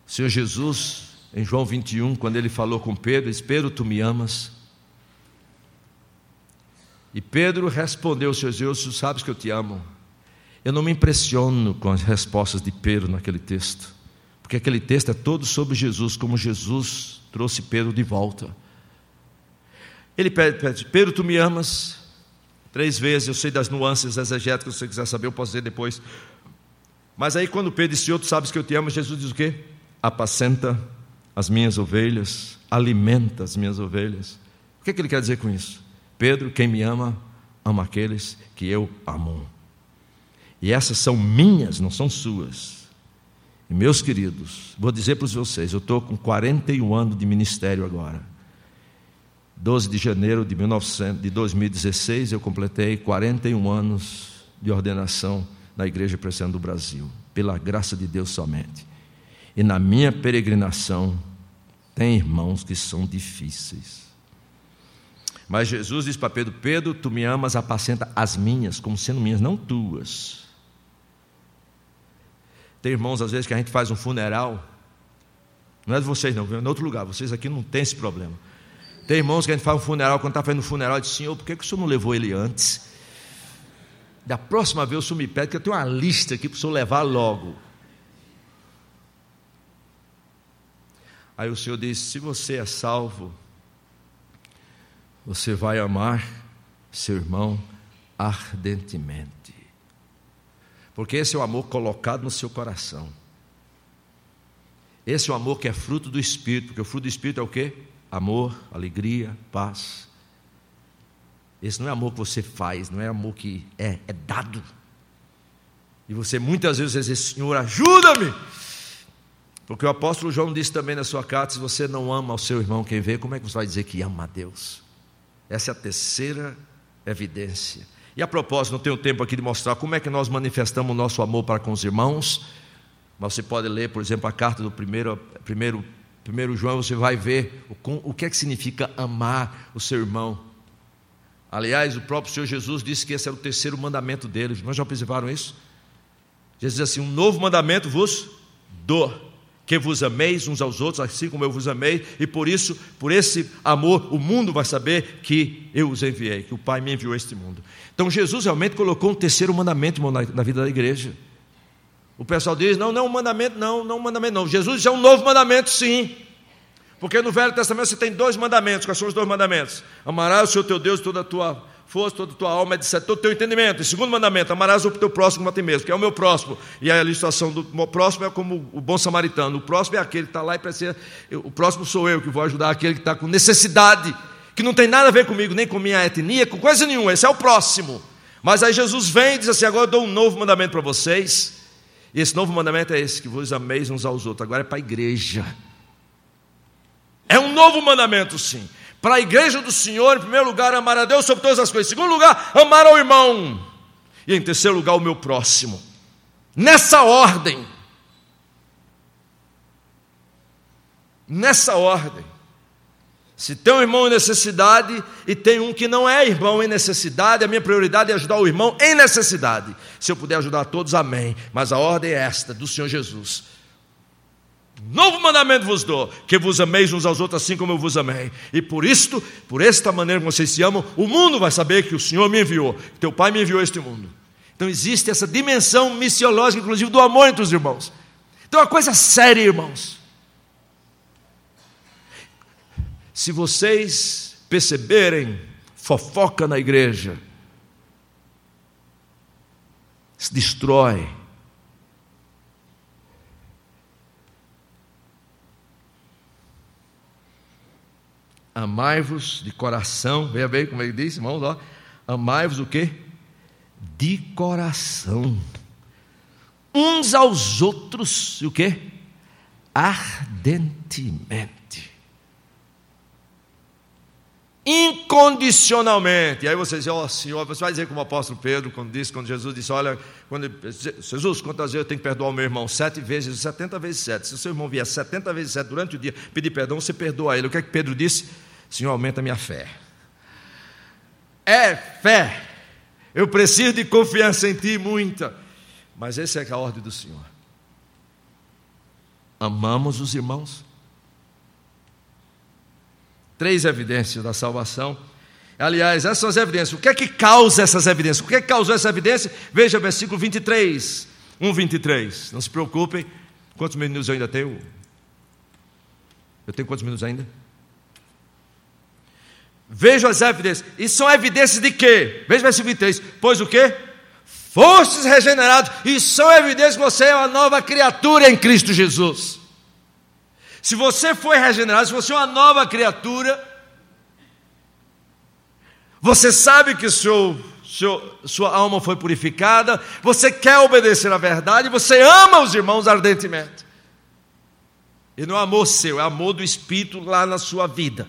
O Senhor Jesus, em João 21, quando ele falou com Pedro, disse: Pedro, tu me amas? E Pedro respondeu: Senhor Jesus, tu sabes que eu te amo. Eu não me impressiono com as respostas de Pedro naquele texto, porque aquele texto é todo sobre Jesus, como Jesus trouxe Pedro de volta. Ele pede, pede Pedro, tu me amas? Três vezes, eu sei das nuances exegéticas, se você quiser saber, eu posso dizer depois. Mas aí, quando Pedro disse: Tu sabes que eu te amo, Jesus diz o quê? Apacenta as minhas ovelhas, alimenta as minhas ovelhas. O que, é que ele quer dizer com isso? Pedro, quem me ama, ama aqueles que eu amo. E essas são minhas, não são suas. E meus queridos, vou dizer para vocês: eu estou com 41 anos de ministério agora. 12 de janeiro de, 1900, de 2016, eu completei 41 anos de ordenação na Igreja Presbiteriana do Brasil, pela graça de Deus somente. E na minha peregrinação, tem irmãos que são difíceis. Mas Jesus diz para Pedro: Pedro, tu me amas, apacenta as minhas, como sendo minhas, não tuas. Tem irmãos, às vezes, que a gente faz um funeral, não é de vocês, não, é em outro lugar, vocês aqui não tem esse problema. Tem irmãos que a gente faz um funeral, quando está fazendo um funeral, diz: Senhor, por que, que o senhor não levou ele antes? Da próxima vez o senhor me pede, que eu tenho uma lista aqui para o senhor levar logo. Aí o Senhor disse: se você é salvo, você vai amar seu irmão ardentemente. Porque esse é o amor colocado no seu coração. Esse é o amor que é fruto do Espírito, porque o fruto do Espírito é o quê? Amor, alegria, paz. Esse não é amor que você faz, não é amor que é, é dado. E você muitas vezes diz, Senhor, ajuda-me. Porque o apóstolo João disse também na sua carta: se você não ama o seu irmão, quem vê, como é que você vai dizer que ama a Deus? Essa é a terceira evidência. E a propósito, não tenho tempo aqui de mostrar como é que nós manifestamos o nosso amor para com os irmãos, mas você pode ler, por exemplo, a carta do primeiro, primeiro, primeiro João, você vai ver o, o que é que significa amar o seu irmão. Aliás, o próprio Senhor Jesus disse que esse era o terceiro mandamento dele. Nós já observaram isso? Jesus diz assim: Um novo mandamento vos dou que vos ameis uns aos outros, assim como eu vos amei, e por isso, por esse amor, o mundo vai saber que eu os enviei, que o Pai me enviou a este mundo. Então Jesus realmente colocou um terceiro mandamento na vida da igreja. O pessoal diz: não, não, um mandamento, não, não, um mandamento, não. Jesus diz: é um novo mandamento, sim. Porque no Velho Testamento você tem dois mandamentos. Quais são os dois mandamentos? Amarás o Senhor teu Deus toda a tua força, toda a tua alma, etc. Todo o teu entendimento. E segundo mandamento, amarás o teu próximo como a ti mesmo, que é o meu próximo. E a ilustração do próximo é como o bom samaritano. O próximo é aquele que está lá e precisa. O próximo sou eu que vou ajudar aquele que está com necessidade, que não tem nada a ver comigo, nem com minha etnia, com coisa nenhuma. Esse é o próximo. Mas aí Jesus vem e diz assim: agora eu dou um novo mandamento para vocês. E esse novo mandamento é esse: que vos ameis uns aos outros. Agora é para a igreja. É um novo mandamento, sim. Para a igreja do Senhor, em primeiro lugar, amar a Deus sobre todas as coisas. Em segundo lugar, amar ao irmão. E em terceiro lugar, o meu próximo. Nessa ordem. Nessa ordem. Se tem um irmão em necessidade e tem um que não é irmão em necessidade, a minha prioridade é ajudar o irmão em necessidade. Se eu puder ajudar todos, amém. Mas a ordem é esta, do Senhor Jesus. Novo mandamento vos dou, que vos ameis uns aos outros assim como eu vos amei. E por isto, por esta maneira que vocês se amam, o mundo vai saber que o Senhor me enviou, que teu Pai me enviou este mundo. Então existe essa dimensão missiológica, inclusive, do amor entre os irmãos. Então é uma coisa séria, irmãos. Se vocês perceberem fofoca na igreja, se destrói Amai-vos de coração, veja bem como ele disse, irmãos, ó. Amai-vos o quê? De coração. Uns aos outros, o quê? Ardentemente. Incondicionalmente. E aí você diz, ó oh, Senhor, você vai dizer como o apóstolo Pedro, quando disse, quando Jesus disse, olha, quando, Jesus, quantas vezes eu tenho que perdoar o meu irmão? Sete vezes, setenta vezes sete. Se o seu irmão vier setenta vezes sete durante o dia pedir perdão, você perdoa ele. O que é que Pedro disse? Senhor, aumenta a minha fé. É fé. Eu preciso de confiança em Ti, muita. Mas essa é a ordem do Senhor. Amamos os irmãos. Três evidências da salvação. Aliás, essas são as evidências. O que é que causa essas evidências? O que é que causou essa evidência? Veja versículo 23. 1, 23. Não se preocupem. Quantos minutos eu ainda tenho? Eu tenho quantos minutos ainda? Vejam as evidências. E são evidências de quê? Veja o versículo 23. Pois o quê? Fostes regenerados. E são evidências que você é uma nova criatura em Cristo Jesus. Se você foi regenerado, se você é uma nova criatura, você sabe que seu, seu, sua alma foi purificada, você quer obedecer à verdade, você ama os irmãos ardentemente. E não é amor seu, é amor do Espírito lá na sua vida.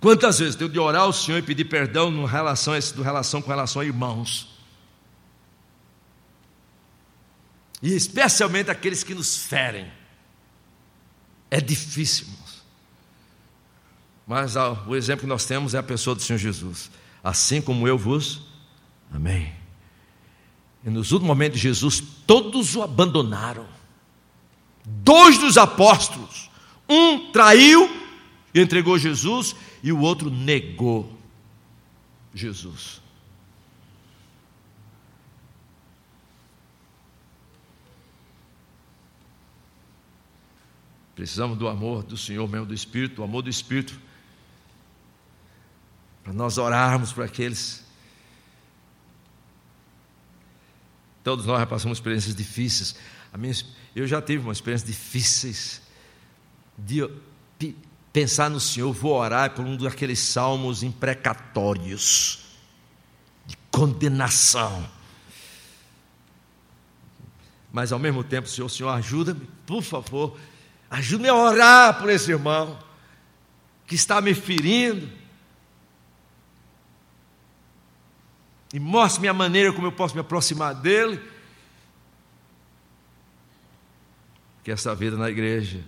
Quantas vezes tenho de orar ao Senhor e pedir perdão no relação, do relação com relação a irmãos? E especialmente aqueles que nos ferem. É difícil, irmãos. Mas o exemplo que nós temos é a pessoa do Senhor Jesus. Assim como eu vos amém. E nos últimos momentos de Jesus, todos o abandonaram. Dois dos apóstolos, um traiu e entregou Jesus, e o outro negou Jesus. Precisamos do amor do Senhor mesmo, do Espírito, do amor do Espírito, para nós orarmos para aqueles. Todos nós já passamos experiências difíceis. Minha, eu já tive uma experiência difíceis de pensar no Senhor, vou orar por um daqueles salmos imprecatórios, de condenação. Mas ao mesmo tempo, Senhor, Senhor, ajuda-me, por favor, ajude-me a orar por esse irmão. que está me ferindo. E mostre-me a maneira como eu posso me aproximar dele. Que essa vida na igreja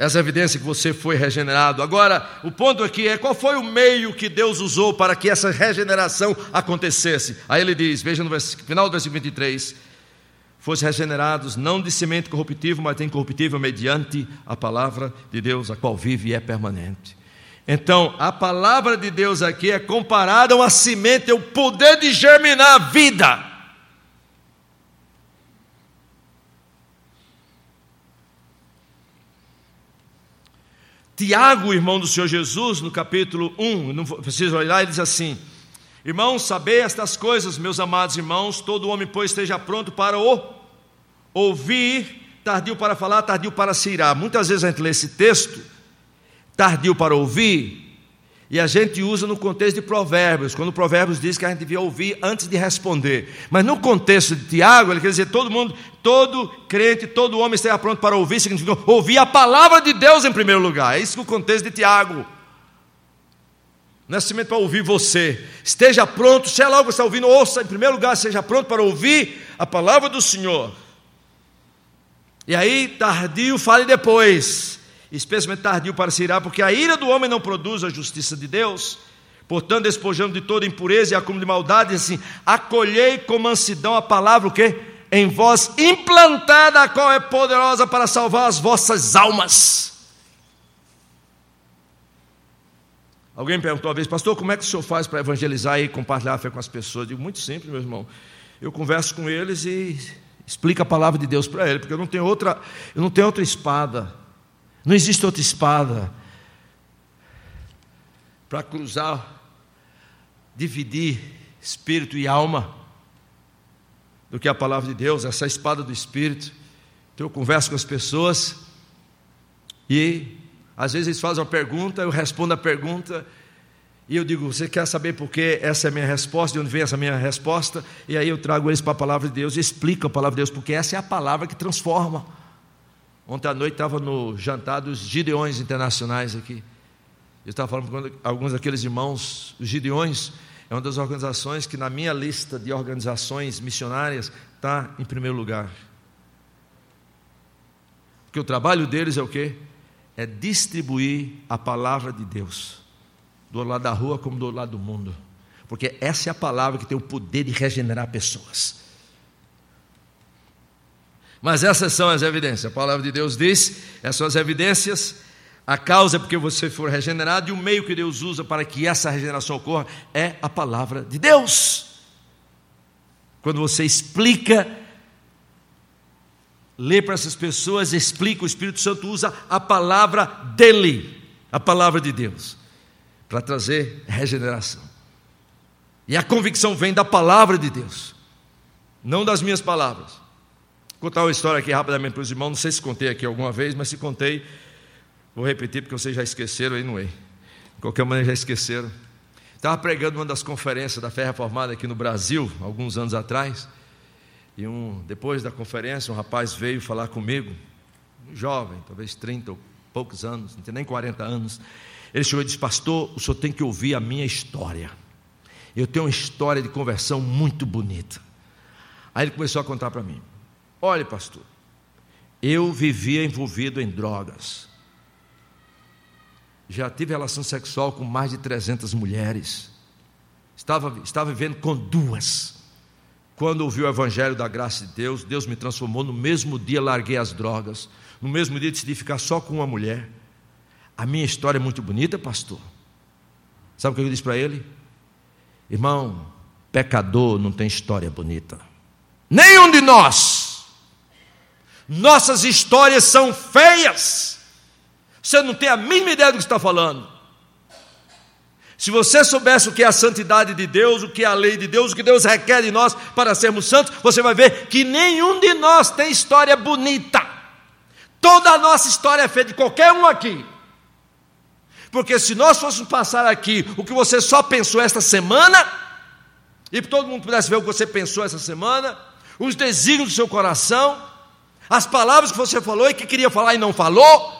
essa evidência que você foi regenerado. Agora, o ponto aqui é qual foi o meio que Deus usou para que essa regeneração acontecesse. Aí ele diz, veja no final do versículo 23, fosse regenerados não de semente corruptível, mas incorruptível mediante a palavra de Deus, a qual vive e é permanente. Então, a palavra de Deus aqui é comparada a uma semente, é o poder de germinar a vida. Tiago, irmão do Senhor Jesus, no capítulo 1, não preciso olhar, ele diz assim: Irmãos, sabei estas coisas, meus amados irmãos, todo homem, pois, esteja pronto para o ouvir, tardio para falar, tardio para se irar. Muitas vezes a gente lê esse texto, tardio para ouvir, e a gente usa no contexto de Provérbios, quando Provérbios diz que a gente devia ouvir antes de responder. Mas no contexto de Tiago, ele quer dizer todo mundo, todo crente, todo homem esteja pronto para ouvir, significa ouvir a palavra de Deus em primeiro lugar. É isso que o contexto de Tiago. Simplesmente para ouvir você. Esteja pronto, se é lá que está ouvindo, ouça em primeiro lugar, seja pronto para ouvir a palavra do Senhor. E aí, tardio, fale depois especialmente tardio para se irar, porque a ira do homem não produz a justiça de Deus. Portanto, despojando de toda impureza e acúmulo de maldade, assim, acolhei com mansidão a palavra, o quê? Em vós implantada, a qual é poderosa para salvar as vossas almas. Alguém me perguntou uma vez, pastor, como é que o senhor faz para evangelizar e compartilhar a fé com as pessoas? Eu digo, muito simples, meu irmão. Eu converso com eles e explico a palavra de Deus para eles, porque eu não tenho outra, eu não tenho outra espada não existe outra espada para cruzar, dividir espírito e alma do que a palavra de Deus, essa espada do espírito. Então eu converso com as pessoas e às vezes eles fazem uma pergunta, eu respondo a pergunta e eu digo: Você quer saber por que essa é a minha resposta, de onde vem essa minha resposta? E aí eu trago eles para a palavra de Deus e explico a palavra de Deus, porque essa é a palavra que transforma. Ontem à noite estava no jantar dos Gideões Internacionais aqui. Eu estava falando com alguns daqueles irmãos, os Gideões é uma das organizações que na minha lista de organizações missionárias está em primeiro lugar. Porque o trabalho deles é o quê? É distribuir a palavra de Deus, do lado da rua como do lado do mundo. Porque essa é a palavra que tem o poder de regenerar pessoas. Mas essas são as evidências. A palavra de Deus diz: essas são as evidências. A causa é porque você for regenerado e o meio que Deus usa para que essa regeneração ocorra é a palavra de Deus. Quando você explica, lê para essas pessoas, explica, o Espírito Santo usa a palavra dele, a palavra de Deus, para trazer regeneração. E a convicção vem da palavra de Deus, não das minhas palavras. Vou contar uma história aqui rapidamente para os irmãos. Não sei se contei aqui alguma vez, mas se contei, vou repetir porque vocês já esqueceram aí, não é? De qualquer maneira, já esqueceram. Estava pregando uma das conferências da Fé Reformada aqui no Brasil, alguns anos atrás. E um, depois da conferência, um rapaz veio falar comigo, um jovem, talvez 30 ou poucos anos, não tem nem 40 anos. Ele chegou e disse: Pastor, o senhor tem que ouvir a minha história. Eu tenho uma história de conversão muito bonita. Aí ele começou a contar para mim. Olhe, pastor, eu vivia envolvido em drogas. Já tive relação sexual com mais de 300 mulheres. Estava, estava vivendo com duas. Quando ouvi o evangelho da graça de Deus, Deus me transformou. No mesmo dia larguei as drogas. No mesmo dia decidi ficar só com uma mulher. A minha história é muito bonita, pastor. Sabe o que eu disse para ele? Irmão, pecador não tem história bonita. Nenhum de nós nossas histórias são feias. Você não tem a mínima ideia do que está falando. Se você soubesse o que é a santidade de Deus, o que é a lei de Deus, o que Deus requer de nós para sermos santos, você vai ver que nenhum de nós tem história bonita. Toda a nossa história é feita de qualquer um aqui. Porque se nós fôssemos passar aqui o que você só pensou esta semana, e todo mundo pudesse ver o que você pensou essa semana, os desígnios do seu coração, as palavras que você falou e que queria falar e não falou,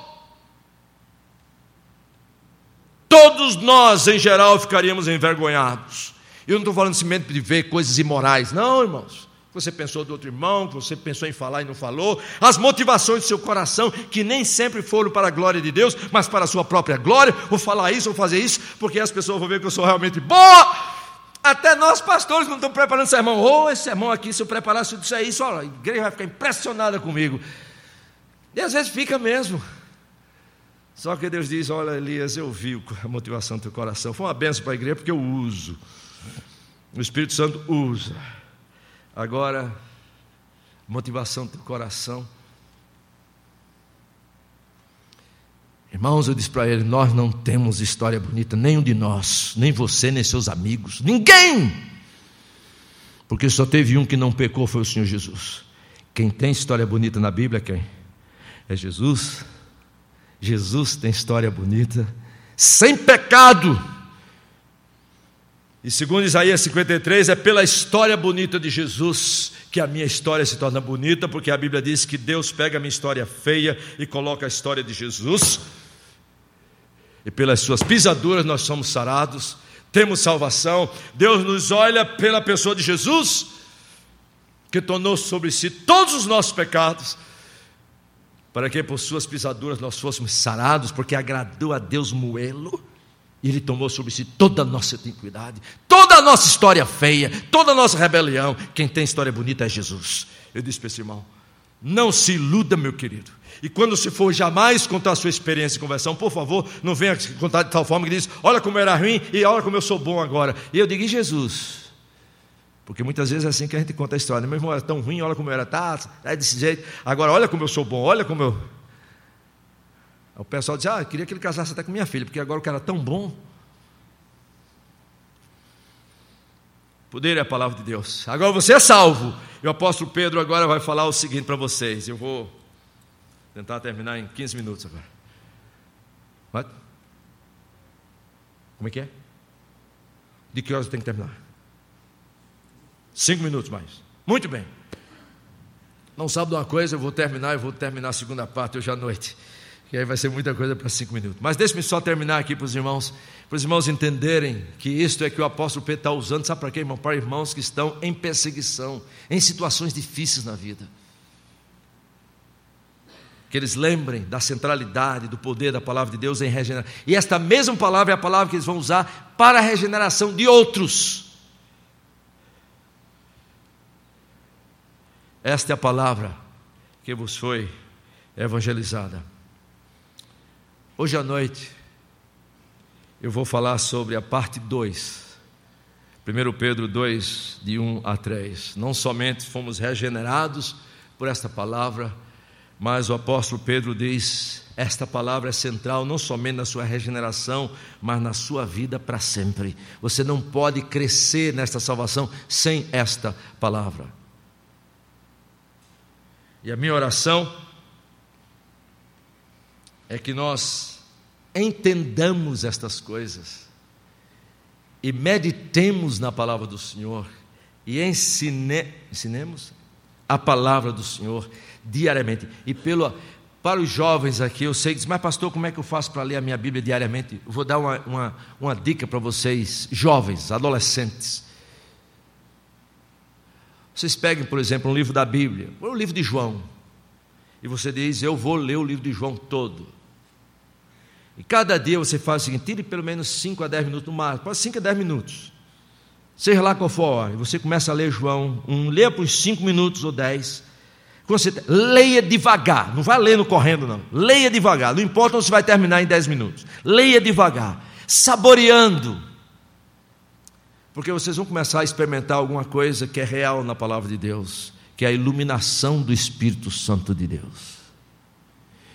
todos nós, em geral, ficaríamos envergonhados. Eu não estou falando simplesmente de ver coisas imorais, não, irmãos. Você pensou do outro irmão, você pensou em falar e não falou, as motivações do seu coração, que nem sempre foram para a glória de Deus, mas para a sua própria glória, vou falar isso, vou fazer isso, porque as pessoas vão ver que eu sou realmente boa. Até nós, pastores, não estamos preparando sermão. Ou oh, esse sermão aqui, se eu preparasse isso aí, só a igreja vai ficar impressionada comigo. E às vezes fica mesmo. Só que Deus diz: Olha, Elias, eu vi a motivação do teu coração. Foi uma benção para a igreja porque eu uso. O Espírito Santo usa. Agora, motivação do teu coração. Irmãos, eu disse para ele: Nós não temos história bonita, nenhum de nós, nem você, nem seus amigos, ninguém. Porque só teve um que não pecou, foi o Senhor Jesus. Quem tem história bonita na Bíblia, quem? É Jesus. Jesus tem história bonita, sem pecado. E segundo Isaías 53, é pela história bonita de Jesus que a minha história se torna bonita, porque a Bíblia diz que Deus pega a minha história feia e coloca a história de Jesus. E pelas suas pisaduras nós somos sarados, temos salvação. Deus nos olha pela pessoa de Jesus, que tornou sobre si todos os nossos pecados para que por suas pisaduras nós fôssemos sarados, porque agradou a Deus moê-lo, e ele tomou sobre si toda a nossa iniquidade, toda a nossa história feia, toda a nossa rebelião. Quem tem história bonita é Jesus. Eu disse para esse irmão: não se iluda, meu querido. E quando se for jamais contar a sua experiência de conversão, por favor, não venha contar de tal forma que diz: olha como era ruim e olha como eu sou bom agora. E eu digo: e Jesus? Porque muitas vezes é assim que a gente conta a história. Meu irmão era tão ruim, olha como eu era, tá, é desse jeito. Agora, olha como eu sou bom, olha como eu. O pessoal diz: Ah, eu queria que ele casasse até com minha filha, porque agora o cara é tão bom. Poder é a palavra de Deus. Agora você é salvo. E o apóstolo Pedro agora vai falar o seguinte para vocês. Eu vou tentar terminar em 15 minutos agora. What? Como é que é? De que horas tem que terminar? Cinco minutos mais. Muito bem. Não sabe de uma coisa, eu vou terminar, eu vou terminar a segunda parte hoje à noite. E aí vai ser muita coisa para cinco minutos. Mas deixe-me só terminar aqui para os irmãos, para os irmãos entenderem que isto é que o apóstolo Pedro está usando, sabe para quê, irmão? Para irmãos que estão em perseguição, em situações difíceis na vida. Que eles lembrem da centralidade, do poder da palavra de Deus em regenerar. E esta mesma palavra é a palavra que eles vão usar para a regeneração de outros. Esta é a palavra que vos foi evangelizada. Hoje à noite, eu vou falar sobre a parte 2. 1 Pedro 2, de 1 a 3. Não somente fomos regenerados por esta palavra, mas o apóstolo Pedro diz: esta palavra é central não somente na sua regeneração, mas na sua vida para sempre. Você não pode crescer nesta salvação sem esta palavra. E a minha oração é que nós entendamos estas coisas e meditemos na palavra do Senhor e ensine, ensinemos a palavra do Senhor diariamente. E pelo, para os jovens aqui, eu sei que diz, mas pastor, como é que eu faço para ler a minha Bíblia diariamente? Vou dar uma, uma, uma dica para vocês, jovens, adolescentes. Vocês peguem, por exemplo, um livro da Bíblia, o livro de João, e você diz: Eu vou ler o livro de João todo. E cada dia você faz o seguinte: tire pelo menos 5 a 10 minutos no máximo, pode 5 a 10 minutos. Seja lá qual for a hora, e você começa a ler João, um, leia por 5 minutos ou 10. Você, leia devagar, não vai lendo correndo, não. Leia devagar, não importa se vai terminar em 10 minutos. Leia devagar, saboreando porque vocês vão começar a experimentar alguma coisa que é real na palavra de Deus, que é a iluminação do Espírito Santo de Deus.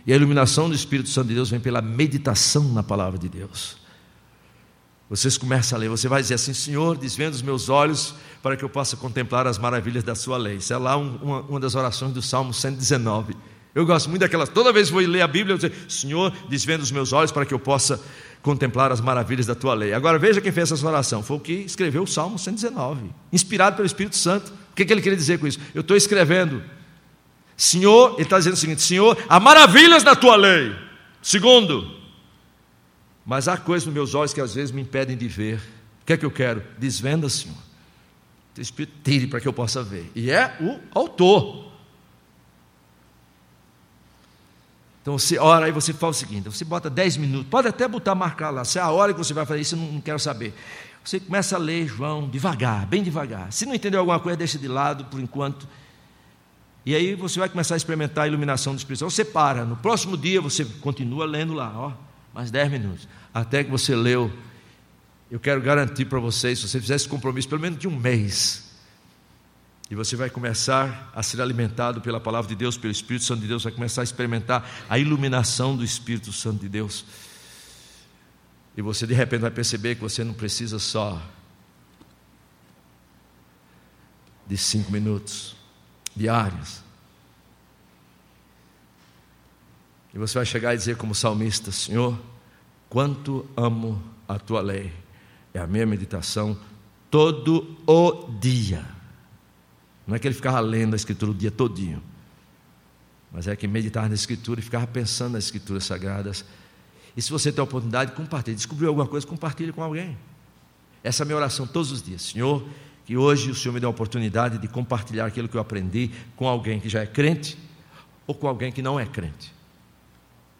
E a iluminação do Espírito Santo de Deus vem pela meditação na palavra de Deus. Vocês começam a ler, você vai dizer assim: Senhor, desvenda os meus olhos para que eu possa contemplar as maravilhas da Sua lei. Isso é lá uma, uma das orações do Salmo 119. Eu gosto muito daquelas, toda vez que vou ler a Bíblia, eu digo: Senhor, desvenda os meus olhos para que eu possa contemplar as maravilhas da tua lei. Agora veja quem fez essa oração. Foi o que escreveu o Salmo 119, inspirado pelo Espírito Santo. O que, que ele queria dizer com isso? Eu estou escrevendo. Senhor, ele está dizendo o seguinte: Senhor, há maravilhas na tua lei. Segundo, Mas há coisas nos meus olhos que às vezes me impedem de ver. O que é que eu quero? Desvenda, Senhor. O Espírito tire para que eu possa ver. E é o autor. Então você ora e você faz o seguinte: você bota 10 minutos, pode até botar marcar lá, se é a hora que você vai fazer isso, eu não quero saber. Você começa a ler João devagar, bem devagar. Se não entendeu alguma coisa, deixa de lado por enquanto. E aí você vai começar a experimentar a iluminação do Espírito Santo. Você para, no próximo dia você continua lendo lá, ó, mais 10 minutos, até que você leu. Eu quero garantir para vocês, se você fizer esse compromisso pelo menos de um mês, e você vai começar a ser alimentado pela palavra de Deus, pelo Espírito Santo de Deus, vai começar a experimentar a iluminação do Espírito Santo de Deus. E você de repente vai perceber que você não precisa só de cinco minutos diários. E você vai chegar e dizer, como salmista: Senhor, quanto amo a tua lei. É a minha meditação todo o dia. Não é que ele ficava lendo a Escritura o dia todinho, mas é que meditava na Escritura e ficava pensando nas Escrituras Sagradas e se você tem a oportunidade, compartilhe. Descobriu alguma coisa, compartilhe com alguém. Essa é a minha oração todos os dias. Senhor, que hoje o Senhor me dê a oportunidade de compartilhar aquilo que eu aprendi com alguém que já é crente ou com alguém que não é crente.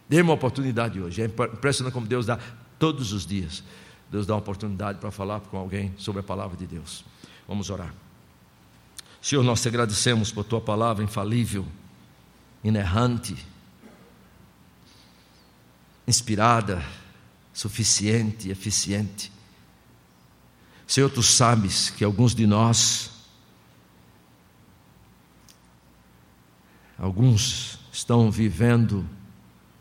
Dê uma oportunidade hoje. É impressionante como Deus dá todos os dias. Deus dá uma oportunidade para falar com alguém sobre a palavra de Deus. Vamos orar. Senhor, nós te agradecemos por tua palavra infalível, inerrante inspirada, suficiente, eficiente. Senhor, tu sabes que alguns de nós, alguns estão vivendo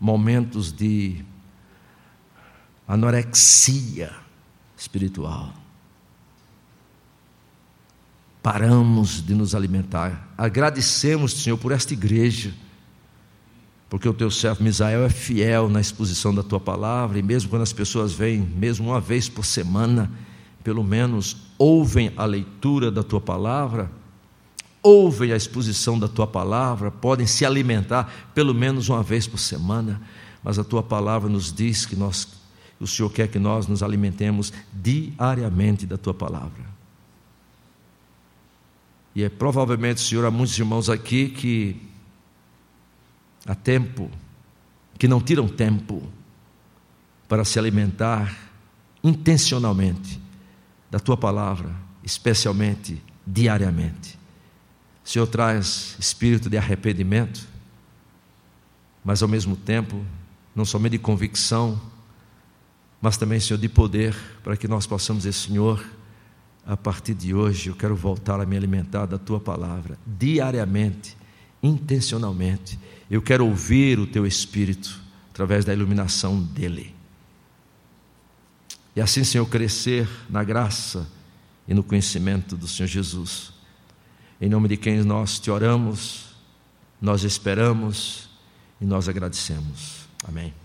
momentos de anorexia espiritual. Paramos de nos alimentar. Agradecemos, Senhor, por esta igreja porque o teu servo Misael é fiel na exposição da tua palavra, e mesmo quando as pessoas vêm, mesmo uma vez por semana, pelo menos ouvem a leitura da tua palavra, ouvem a exposição da tua palavra, podem se alimentar pelo menos uma vez por semana, mas a tua palavra nos diz que nós, o Senhor quer que nós nos alimentemos diariamente da tua palavra. E é provavelmente, Senhor, há muitos irmãos aqui que Há tempo que não tiram tempo para se alimentar intencionalmente da tua palavra, especialmente diariamente. Senhor traz espírito de arrependimento, mas ao mesmo tempo, não somente de convicção, mas também, Senhor, de poder, para que nós possamos dizer, Senhor, a partir de hoje eu quero voltar a me alimentar da tua palavra, diariamente, intencionalmente eu quero ouvir o teu espírito através da iluminação dele. E assim, Senhor, crescer na graça e no conhecimento do Senhor Jesus. Em nome de quem nós te oramos, nós esperamos e nós agradecemos. Amém.